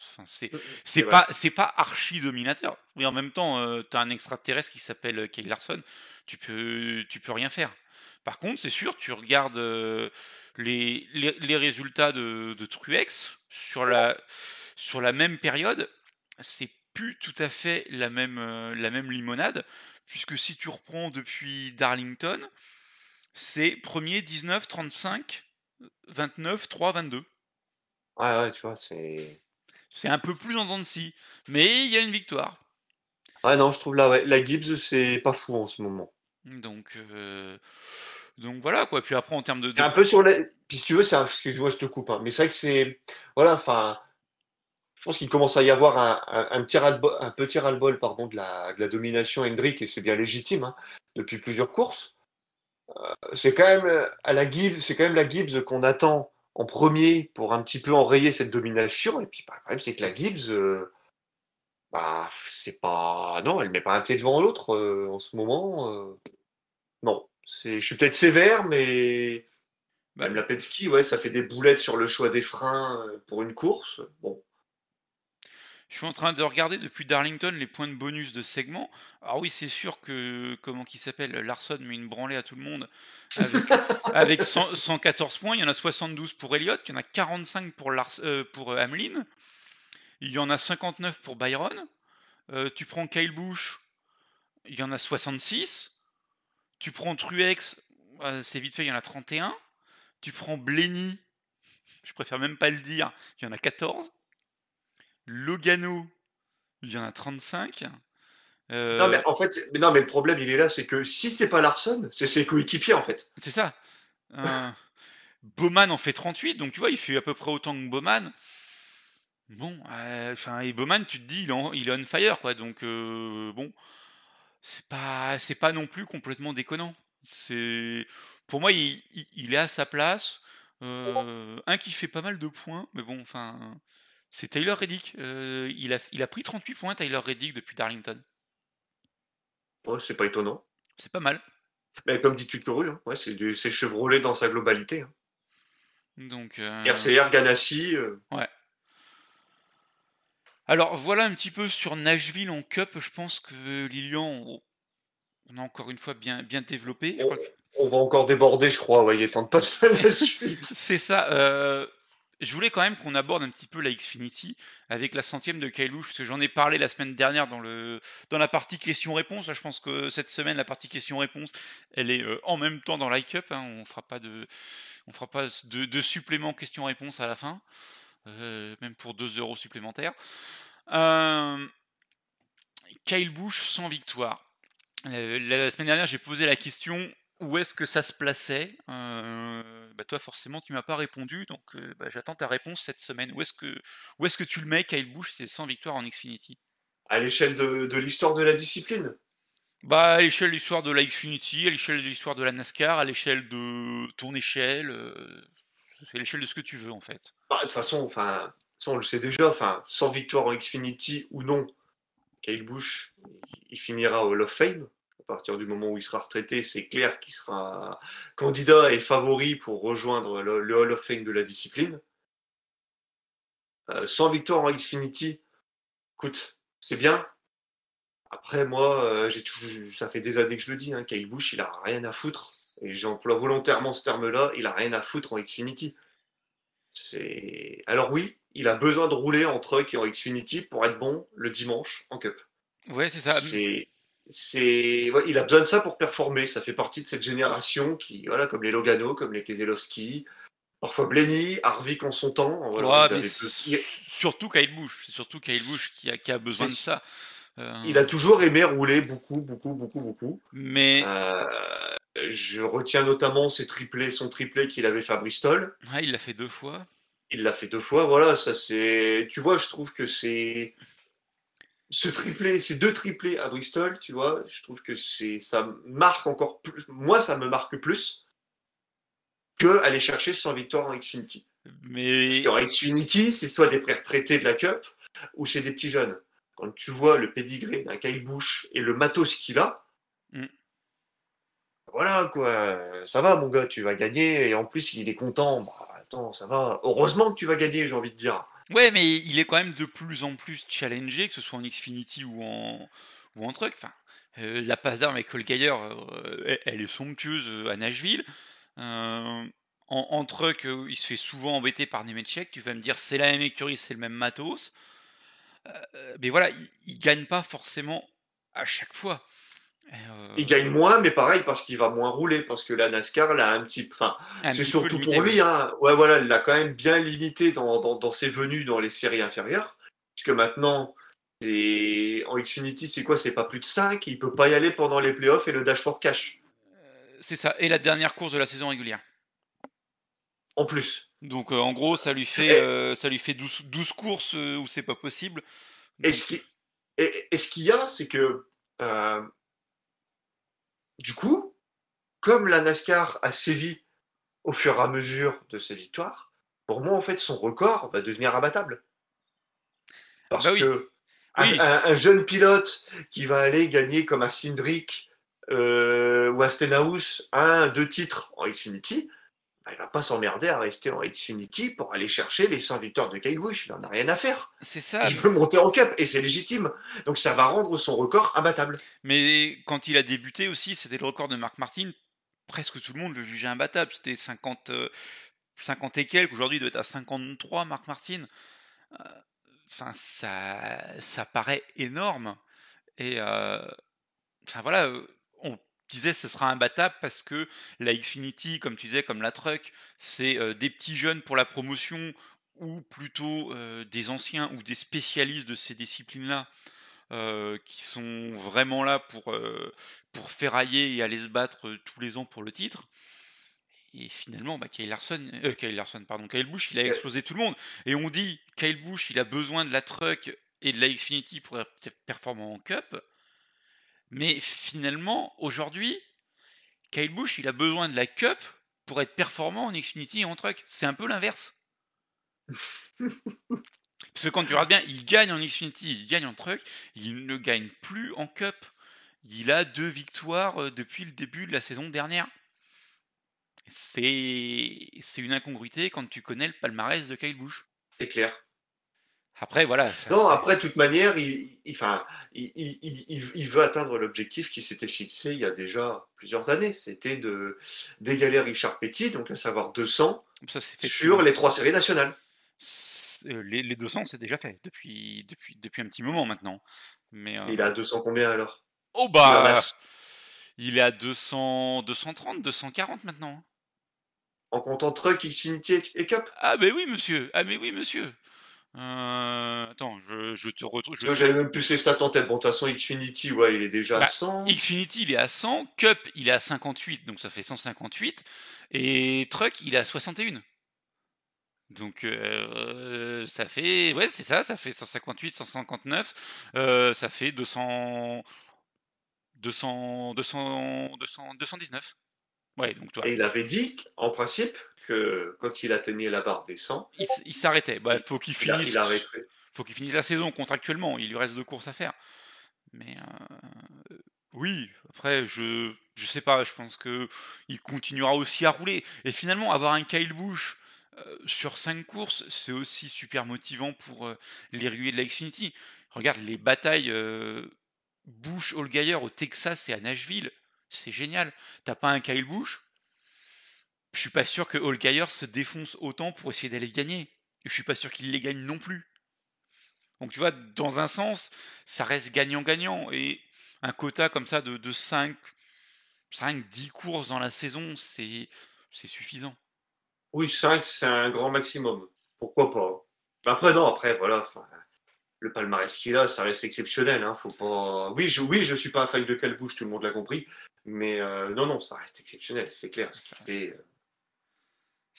Enfin, c'est, c'est vrai. pas, c'est pas archi dominateur. Mais en même temps, euh, t'as un extraterrestre qui s'appelle euh, Kyle Larson, tu peux, tu peux rien faire. Par contre, c'est sûr, tu regardes euh, les, les, les résultats de, de Truex sur la, sur la même période, c'est plus tout à fait la même, euh, la même limonade, puisque si tu reprends depuis Darlington, c'est premier 19, 35, 29, 3, 22. Ouais, ouais, tu vois, c'est. C'est un peu plus en dents de scie, mais il y a une victoire. Ouais, non, je trouve là, ouais, la Gibbs, c'est pas fou en ce moment. Donc, euh, donc voilà quoi. Puis après en termes de, un peu sur la. Puis si tu veux, c'est un... excuse-moi, je te coupe, hein, mais c'est vrai que c'est. Voilà, enfin. Je pense qu'il commence à y avoir un, un, petit ras-le-bol, pardon, de la, de la domination Hendrick, et c'est bien légitime, hein, depuis plusieurs courses. Euh, c'est quand même à la Gibbs, c'est quand même la Gibbs qu'on attend en premier pour un petit peu enrayer cette domination. Et puis, bah, le problème, c'est que la Gibbs, euh, bah, c'est pas. Non, elle met pas un pied devant l'autre euh, en ce moment. Non. Je suis peut-être sévère, mais bah, même la Penske, ouais, ça fait des boulettes sur le choix des freins euh, pour une course. Bon, je suis en train de regarder depuis Darlington les points de bonus de segment. Alors oui, c'est sûr que comment qui s'appelle Larson met une branlée à tout le monde avec, avec 100 114 points. Il y en a 72 pour Elliott, il y en a 45 pour, Lars, euh, pour euh, Hamlin, il y en a 59 pour Byron. Euh, tu prends Kyle Busch, il y en a 66. Tu prends Truex, euh, c'est vite fait, il y en a 31. Tu prends Blenny, je préfère même pas le dire, il y en a 14. Logano, il y en a 35. Euh, Non, mais en fait, mais non, mais le problème, il est là, c'est que si c'est pas Larson, c'est ses coéquipiers, en fait. c'est ça. Euh, Bowman en fait 38, donc tu vois, il fait à peu près autant que Bowman. Bon, euh, enfin, et Bowman, tu te dis, il est, en- il est on fire, quoi. Donc, bon, c'est pas, c'est pas non plus complètement déconnant. C'est, pour moi, il, il- il est à sa place. Euh, un qui fait pas mal de points, mais bon, enfin, c'est Taylor Reddick. Euh, il a, il a pris 38 points, Taylor Reddick, depuis Darlington. Ouais, c'est pas étonnant. C'est pas mal. Mais comme dit Tutoru, hein, ouais, c'est Chevrolet dans sa globalité. Hein. Donc, euh, RCR, Ganassi, euh, Alors voilà un petit peu sur Nashville en Cup. Je pense que Lilian, on a encore une fois bien, bien développé. Je on, crois que- on va encore déborder, je crois. Ouais, il est temps de passer à la suite. C'est ça. euh, je voulais quand même qu'on aborde un petit peu la Xfinity avec la centième de Busch, parce que j'en ai parlé la semaine dernière dans, le, dans la partie questions-réponses. Je pense que cette semaine, la partie questions-réponses, elle est euh, en même temps dans l'iCup. Hein, on fera pas de, on fera pas de, de supplément questions-réponses à la fin, même pour 2 euros supplémentaires. Euh, Kyle Busch sans victoire. la semaine dernière, j'ai posé la question où est-ce que ça se plaçait? Bah Toi, forcément, tu m'as pas répondu, donc bah, j'attends ta réponse cette semaine. Où est-ce que, où est-ce que tu le mets, Kyle Busch, c'est sans victoire en Xfinity? À l'échelle de, l'histoire de la discipline? Bah, à l'échelle de l'histoire de la Xfinity, à l'échelle de l'histoire de la NASCAR, à l'échelle de ton échelle, c'est l'échelle de ce que tu veux en fait. Bah, de toute façon, enfin, ça on le sait déjà, enfin, sans victoire en Xfinity ou non, Kyle Busch, il finira au Hall of Fame à partir du moment où il sera retraité, c'est clair qu'il sera candidat et favori pour rejoindre le, Hall of Fame de la discipline. Euh, sans victoire en Xfinity, écoute, c'est bien. Après, moi, euh, j'ai ça fait des années que je le dis, hein, Kyle Busch, il a rien à foutre. Et j'emploie volontairement ce terme-là, il a rien à foutre en Xfinity. Alors oui, il a besoin de rouler en truck et en Xfinity pour être bon le dimanche en Cup. Ouais, c'est ça. C'est c'est il a besoin de ça pour performer. Ça fait partie de cette génération qui, voilà, comme les Logano, comme les Keselowski, parfois Blenny, Harvick en son temps. Surtout Kyle Busch, surtout Kyle Busch qui a, qui a besoin de ça. Euh, il a toujours aimé rouler beaucoup, beaucoup, beaucoup, beaucoup. Mais euh, je retiens notamment ses triplés, son triplé qu'il avait fait à Bristol. il l'a fait deux fois. Il l'a fait deux fois, voilà. Ça c'est, tu vois, je trouve que c'est ce triplé, ces deux triplés à Bristol, tu vois, je trouve que c'est ça marque encore plus. Moi, ça me marque plus que aller chercher 100 victoires en Xfinity. Mais en Xfinity, c'est soit des prêts traités de la Cup ou c'est des petits jeunes. Quand tu vois le pédigré d'un Kyle Busch et le matos qu'il a, mm. Voilà quoi, ça va mon gars, tu vas gagner et en plus il est content. Bah, attends, ça va. Heureusement que tu vas gagner, j'ai envie de dire. Ouais, mais il est quand même de plus en plus challengé, que ce soit en Xfinity ou en, ou en truc. Enfin, euh, la passe d'armes avec Holgeyer, euh, elle est somptueuse euh, à Nashville. en, en, truck, il se fait souvent embêter par Nemechek. Tu vas me dire, c'est la même écurie, c'est le même matos. mais voilà, il, il gagne pas forcément à chaque fois. Il gagne moins, mais pareil, parce qu'il va moins rouler, parce que la NASCAR, là, un petit. Enfin, c'est surtout pour lui. Hein. Ouais, voilà, il l'a quand même bien limité dans, dans, ses venues dans les séries inférieures. Puisque maintenant, en Xfinity, c'est quoi? C'est pas plus de 5. Il peut pas y aller pendant les playoffs et le Dash for Cash. Euh, c'est ça. Et la dernière course de la saison régulière. En plus. Donc, euh, en gros, ça lui fait, euh, ça lui fait 12, 12 courses où c'est pas possible. Et ce qu'il y a, c'est que du coup, comme la NASCAR a sévi au fur et à mesure de ses victoires, pour moi, en fait, son record va devenir abattable. Parce bah que Un, jeune pilote qui va aller gagner comme un Cindric euh, ou un Stenhouse un, deux titres en Xfinity, il va pas s'emmerder à rester en Xfinity pour aller chercher les 100 victoires de Kyle Busch. Il n'en a rien à faire. C'est ça. Il veut monter en Cup et c'est légitime. Donc ça va rendre son record imbattable. Mais quand il a débuté aussi, c'était le record de Marc Martin. Presque tout le monde le jugeait imbattable. C'était 50, 50 euh, et quelques. Aujourd'hui, il doit être à 53, Marc Martin. Euh, enfin, ça, ça paraît énorme. Et euh, enfin voilà, disais ce sera imbattable parce que la Xfinity, comme tu disais, comme la Truck, c'est euh, des petits jeunes pour la promotion ou plutôt euh, des anciens ou des spécialistes de ces disciplines-là euh, qui sont vraiment là pour, pour ferrailler et aller se battre tous les ans pour le titre. Et finalement, bah, Kyle Larson, Kyle Larson, pardon, Kyle Busch, il a explosé tout le monde. Et on dit, Kyle Busch, il a besoin de la Truck et de la Xfinity pour être performant en Cup. Mais finalement, aujourd'hui, Kyle Busch, il a besoin de la Cup pour être performant en Xfinity et en Truck. C'est un peu l'inverse. Parce que quand tu regardes bien, il gagne en Xfinity, il gagne en Truck, il ne gagne plus en Cup. Il a deux victoires euh, depuis le début de la saison dernière. C'est une incongruité quand tu connais le palmarès de Kyle Busch. C'est clair. Après, voilà. non, après, de toute manière, il, il, veut atteindre l'objectif qui s'était fixé il y a déjà plusieurs années. C'était d'égaler Richard Petit, donc à savoir 200 Ça, fait sur les trois séries nationales. Euh, les, les 200, c'est déjà fait depuis, depuis, depuis un petit moment maintenant. Mais, euh, Il a 200 combien alors? Oh bah Il est à 200, 230, 240 maintenant. En comptant Truck, Xfinity et Cup? Ah mais oui, monsieur Ah mais oui, monsieur Euh, attends, je, te retrouve. J'avais même plus les stats en tête. Bon, de toute façon, Xfinity, ouais, il est déjà à 100. Bah, Xfinity, il est à 100. Cup, il est à 58, donc ça fait 158. Et Truck, il est à 61. Donc euh, ça fait, ouais, c'est ça, ça fait 158, 159, euh, ça fait 200, 200, 200, 200, 219. Ouais, donc toi. Et il avait dit, en principe, que quand il atteignait la barre des 100, il, s'arrêtait. Bah, faut qu'il finisse. Il, faut qu'il finisse la saison contractuellement. Il lui reste deux courses à faire. Mais euh, oui, après je je sais pas. Je pense que il continuera aussi à rouler. Et finalement, avoir un Kyle Busch euh, sur 5 courses, c'est aussi super motivant pour euh, les réguliers de la Xfinity. Regarde les batailles Bush Allgaier au Texas et à Nashville, c'est génial. T'as pas un Kyle Bush Je suis pas sûr que Allgaier se défonce autant pour essayer d'aller gagner. Je suis pas sûr qu'il les gagne non plus. Donc tu vois, dans un sens, ça reste gagnant-gagnant. Et un quota comme ça de, de 5, 5, 10 courses dans la saison, c'est suffisant. Oui, 5, c'est un grand maximum. Pourquoi pas? Après, non, après, voilà le palmarès qu'il a, ça reste exceptionnel. Hein. Oui, je oui, je suis pas un fan de Calbouche, tout le monde l'a compris. Mais euh, non, non, ça reste exceptionnel, c'est clair. Euh.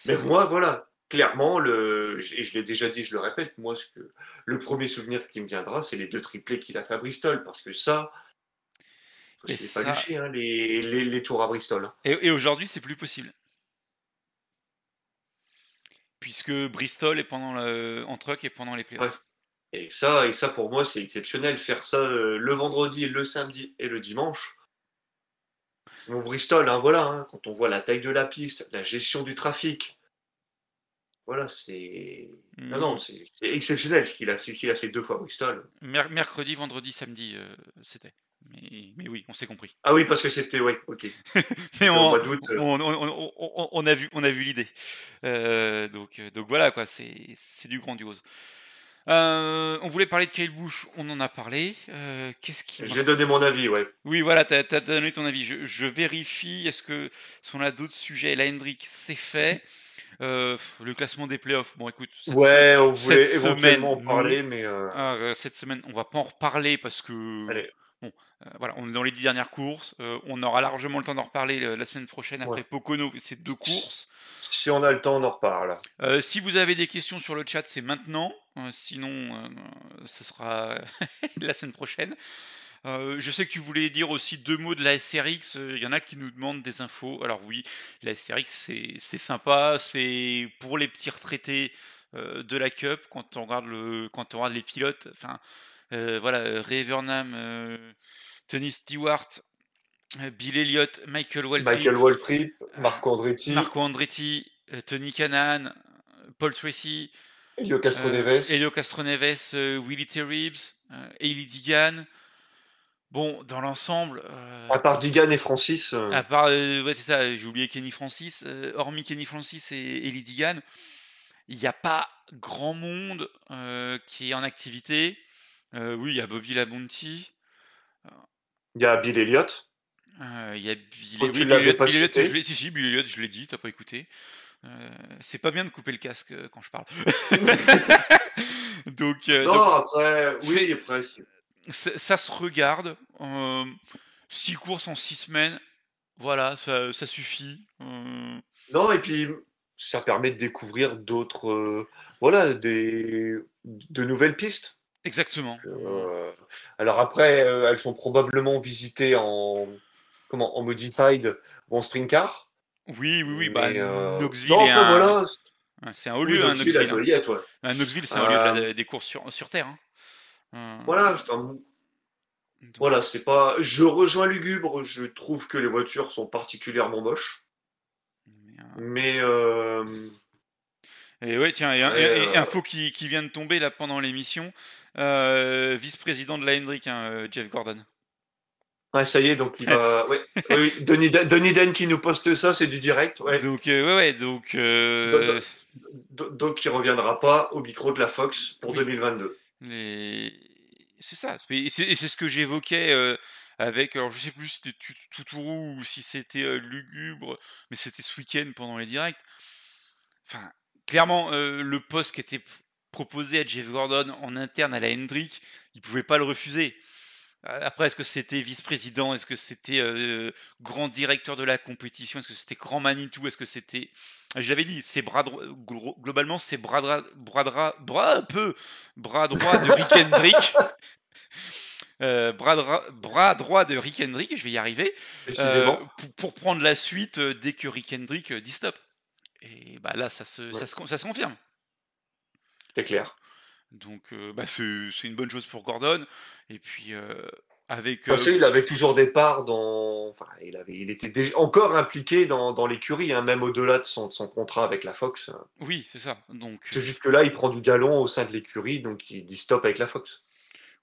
Mais moi, voilà, clairement, le... et je l'ai déjà dit, je le répète, moi, ce que... le premier souvenir qui me viendra, c'est les deux triplés qu'il a fait à Bristol. Parce que ça, c'est pas ça... hein, les... Les... tours à Bristol. Hein. Et, aujourd'hui, c'est plus possible. Puisque Bristol est pendant le... en truck et pendant les playoffs. Et ça, et ça pour moi, c'est exceptionnel. Faire ça euh, le vendredi, le samedi et le dimanche. Mon Bristol, hein, voilà, hein, quand on voit la taille de la piste, la gestion du trafic, voilà, c'est. Non, non, mmh. c'est exceptionnel ce qu'il a, a, fait deux fois Bristol. mercredi, vendredi, samedi, euh, c'était. Mais, oui, on s'est compris. Ah oui, parce que c'était, ouais, ok. mais on, euh. on, on, a vu, on a vu l'idée. donc, donc voilà, quoi, c'est du grandiose. Euh, on voulait parler de Kyle Bush, on en a parlé. Euh, qu'est-ce qui J'ai donné mon avis, ouais. Oui, voilà, tu as, donné ton avis. Je, vérifie, est-ce que si on a d'autres sujets, la Hendrick, c'est fait. Euh, le classement des playoffs, bon écoute, cette ouais, on voulait éventuellement en parler, mais ah, cette semaine, on va pas en reparler parce que Allez. bon, voilà, on est dans les dix dernières courses, on aura largement le temps d'en reparler la semaine prochaine après Pocono, c'est deux courses. Si on a le temps, on en reparle. Euh, si vous avez des questions sur le chat, c'est maintenant. Euh, sinon, euh, ce sera la semaine prochaine. je sais que tu voulais dire aussi deux mots de la SRX. Il y en a qui nous demandent des infos. Alors oui, la SRX, c'est sympa. C'est pour les petits retraités de la Cup. Quand on regarde, le, quand on regarde les pilotes, enfin, voilà, Ray Vernam, Tony Stewart, Bill Elliott, Michael Waltrip, Michael Waltrip Marco Andretti, Marco Andretti, euh, Tony Canan, Paul Tracy, Elio Castroneves, euh, Elio Castroneves, euh, Willie Terribs, Hailey Digan. Bon, dans l'ensemble. à part Digan et Francis. À part, ouais, c'est ça, j'ai oublié Kenny Francis. hormis Kenny Francis et Ellie Digan, il n'y a pas grand monde qui est en activité. oui, il y a Bobby Labonti. Il y a Bill Elliott. Euh, il y a Bill. Je si, si, Bill Elliott, je l'ai dit, t'as pas écouté. Euh, c'est pas bien de couper le casque euh, quand je parle. donc, non, après, oui, après. Ça se regarde. six courses en six semaines, voilà, ça, ça suffit. Non, et puis ça permet de découvrir d'autres, voilà, des, de nouvelles pistes. Exactement. alors après, elles sont probablement visitées en comment, en modified ou en sprint car. Oui, oui, oui. Bah, euh... Knoxville non, est un... voilà. C'est un haut lieu, oui, Knoxville. Hein, Knoxville, hein. ouais. Bah, Knoxville c'est un euh... lieu des courses sur, sur Terre. Hein. Euh... Voilà, Donc... voilà, c'est pas. Je rejoins Lugubre. Je trouve que les voitures sont particulièrement moches. Mais. Euh... Et ouais, tiens, et, et, et info qui, qui, vient de tomber là pendant l'émission. Euh, vice-président de la Hendrick, hein, Jeff Gordon. Ouais, ça y est, donc il va. ouais. oui, Denis, Den qui nous poste ça, c'est du direct. Ouais. Donc, euh, ouais, donc. Euh... Donc, donc, il reviendra pas au micro de la Fox pour 2022. Les... C'est ça. Et c'est ce que j'évoquais euh, avec. Alors, je sais plus si c'était Toutourou ou si c'était euh, Lugubre, mais c'était ce week-end pendant les directs. Enfin, clairement, le poste qui était proposé à Jeff Gordon en interne à la Hendrick, il pouvait pas le refuser. Après, est-ce que c'était vice-président? Est-ce que c'était grand directeur de la compétition? Est-ce que c'était grand Manitou? Est-ce que c'était. Je l'avais dit, c'est bras droit. Globalement, c'est bras droit. Bras, bras, un peu. Bras droit de Rick Hendrick. bras, droit de Rick Hendrick, je vais y arriver. Pour, pour, prendre la suite dès que Rick Hendrick dit stop. Et bah là, ça se, ça, se, ça se confirme. C'est clair. Donc, bah, c'est une bonne chose pour Gordon. Et puis, avec. Parce qu'il avait toujours des parts dans. Enfin, il, avait, il était déjà encore impliqué dans, dans l'écurie, hein, même au-delà de son, son, contrat avec la Fox. Oui, c'est ça. Donc. C'est juste que là, il prend du galon au sein de l'écurie, donc il dit stop avec la Fox.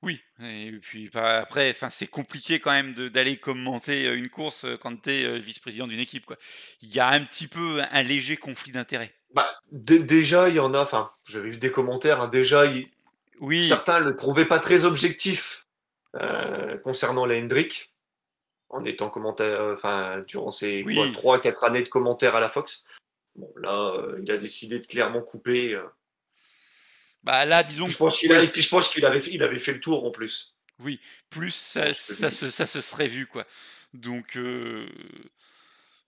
Oui, et puis bah, après, enfin, c'est compliqué quand même d'aller commenter une course quand tu es vice-président d'une équipe. Quoi. Il y a un petit peu un léger conflit d'intérêts. Bah, déjà, il y en a, enfin, j'avais vu des commentaires, hein, déjà, oui. certains ne le trouvaient pas très objectif euh, concernant la Hendrick, en étant commentaire, euh, enfin, durant ses 3-4 années de commentaires à la Fox. Bon, là, euh, il a décidé de clairement couper. Bah là, disons. Je pense qu'il je pense qu'il avait, il avait fait le tour en plus. Oui, plus ça, ça, se, ça se serait vu, quoi. Donc,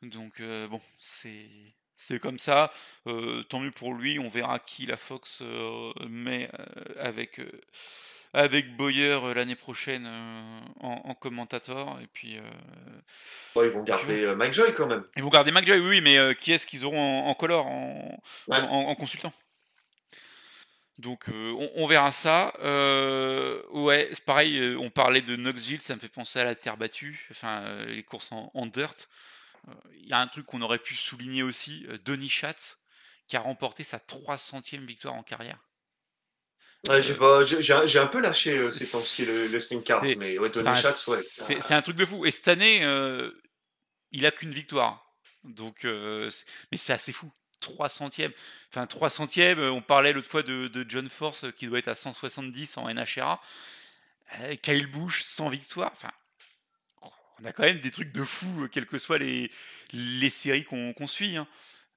donc bon, c'est c'est comme ça. tant mieux pour lui. On verra qui la Fox met avec, avec Boyer l'année prochaine en, commentateur. Et puis. ils vont garder Mike Joy quand même. Ils vont garder Mike Joy, oui, mais qui est-ce qu'ils auront en, color, en, en, consultant? Donc on, verra ça. ouais, c'est pareil, on parlait de Knoxville, ça me fait penser à la terre battue, enfin les courses en, en dirt. Il y a un truc qu'on aurait pu souligner aussi, euh, Denis Schatz, qui a remporté sa 300e victoire en carrière. j'ai un peu lâché euh, ces temps-ci le, le spin card, mais ouais, Denis Schatz, ouais. C'est un truc de fou. Et cette année, euh, il a qu'une victoire. Donc, mais c'est assez fou. 300e. Enfin, 300e, on parlait l'autre fois de, de, John Force qui doit être à 170 en NHRA. Kyle Bush, 100 victoires. Enfin, on a quand même des trucs de fou, euh, quelles que soient les, les séries qu'on suit. Hein.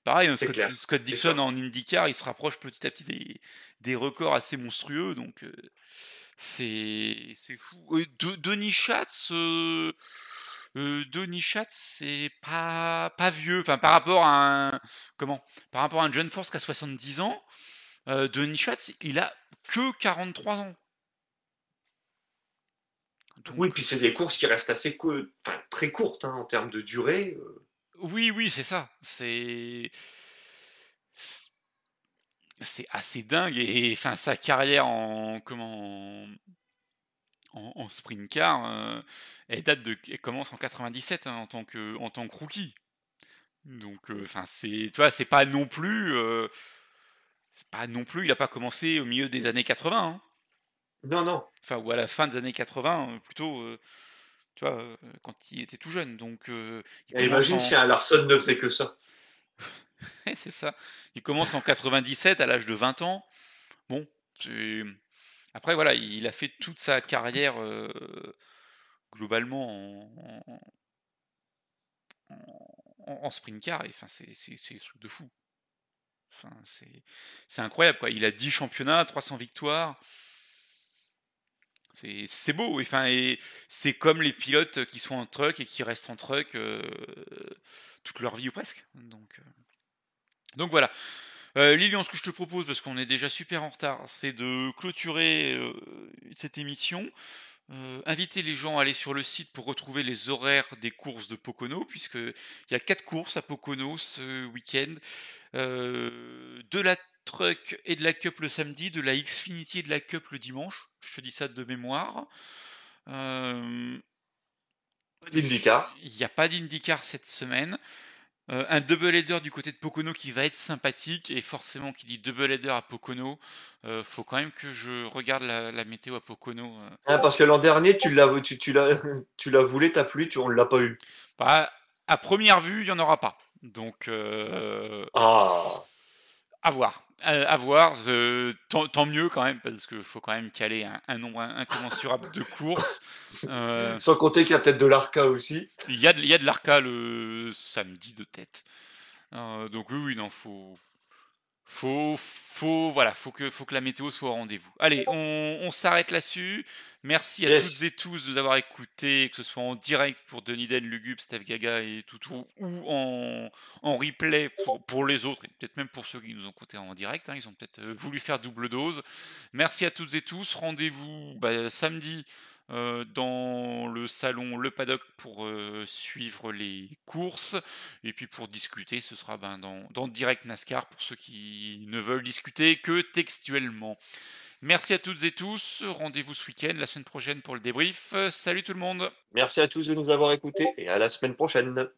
Pareil, hein, Scott, Dixon en IndyCar, il se rapproche petit à petit des, des records assez monstrueux, donc euh, c'est fou. Euh, Denis Schatz, Denis Schatz, c'est pas, pas vieux, enfin par rapport à un, comment, par rapport à un John Force qui a 70 ans, Denis Schatz, il a que 43 ans. Oui, puis c'est des courses qui restent assez très courtes hein, en termes de durée. Euh. Oui, oui, c'est ça. C'est c'est assez dingue et enfin sa carrière en comment en, sprint car euh, elle date de elle commence en 97 hein, en tant que en tant que rookie. Donc euh, enfin c'est tu vois c'est pas non plus pas non plus il a pas commencé au milieu des années 80. Non, non. Enfin, ou à la fin des années 80, euh, plutôt, euh, tu vois, euh, quand il était tout jeune. Donc, imagine si un Larson ne faisait que ça. c'est ça. Il commence en 97 à l'âge de 20 ans. Bon, après voilà, il a fait toute sa carrière globalement en, en, sprint car. Et enfin, c'est des trucs de fou. Enfin, c'est incroyable quoi. Il a 10 championnats, 300 victoires. C'est beau, et c'est comme les pilotes qui sont en truck et qui restent en truck euh, toute leur vie ou presque. Donc, euh, donc voilà. Euh, Lilian, ce que je te propose, parce qu'on est déjà super en retard, c'est de clôturer cette émission. inviter les gens à aller sur le site pour retrouver les horaires des courses de Pocono, puisqu'il y a quatre courses à Pocono ce week-end. de la Truck et de la Cup le samedi, de la Xfinity et de la Cup le dimanche. Je te dis ça de mémoire. Euh... d'IndyCar. Il n'y a pas d'IndyCar cette semaine. Euh, un double header du côté de Pocono qui va être sympathique et forcément qui dit double header à Pocono, euh, faut quand même que je regarde la, météo à Pocono. Euh. Ah, parce que l'an dernier tu l'as tu, tu l'as tu l'as voulu ta pluie, tu, on l'a pas eu. Bah, à première vue il y en aura pas. Donc ah. À voir. À, voir. tant, mieux quand même, parce qu'il faut quand même caler un, nombre incommensurable de courses. Euh, Sans compter qu'il y a peut-être de l'Arca aussi. Il y a, il y a de l'Arca le samedi de tête. Euh, donc oui, oui, non, faut, faut, faut, voilà, faut que, faut que la météo soit au rendez-vous. Allez, on, s'arrête là-dessus. Merci à toutes et tous de nous avoir écoutés, que ce soit en direct pour Denis Den, Lugub, Steph Gaga et Toutou, ou en, en replay pour, pour les autres, et peut-être même pour ceux qui nous ont écoutés en direct. Hein, ils ont peut-être euh, voulu faire double dose. Merci à toutes et tous. Rendez-vous bah, samedi euh, dans le salon Le Paddock pour euh, suivre les courses. Et puis pour discuter, ce sera ben, dans, dans Direct NASCAR pour ceux qui ne veulent discuter que textuellement. Merci à toutes et tous. Rendez-vous ce week-end, la semaine prochaine pour le débrief. Salut tout le monde. Merci à tous de nous avoir écoutés et à la semaine prochaine.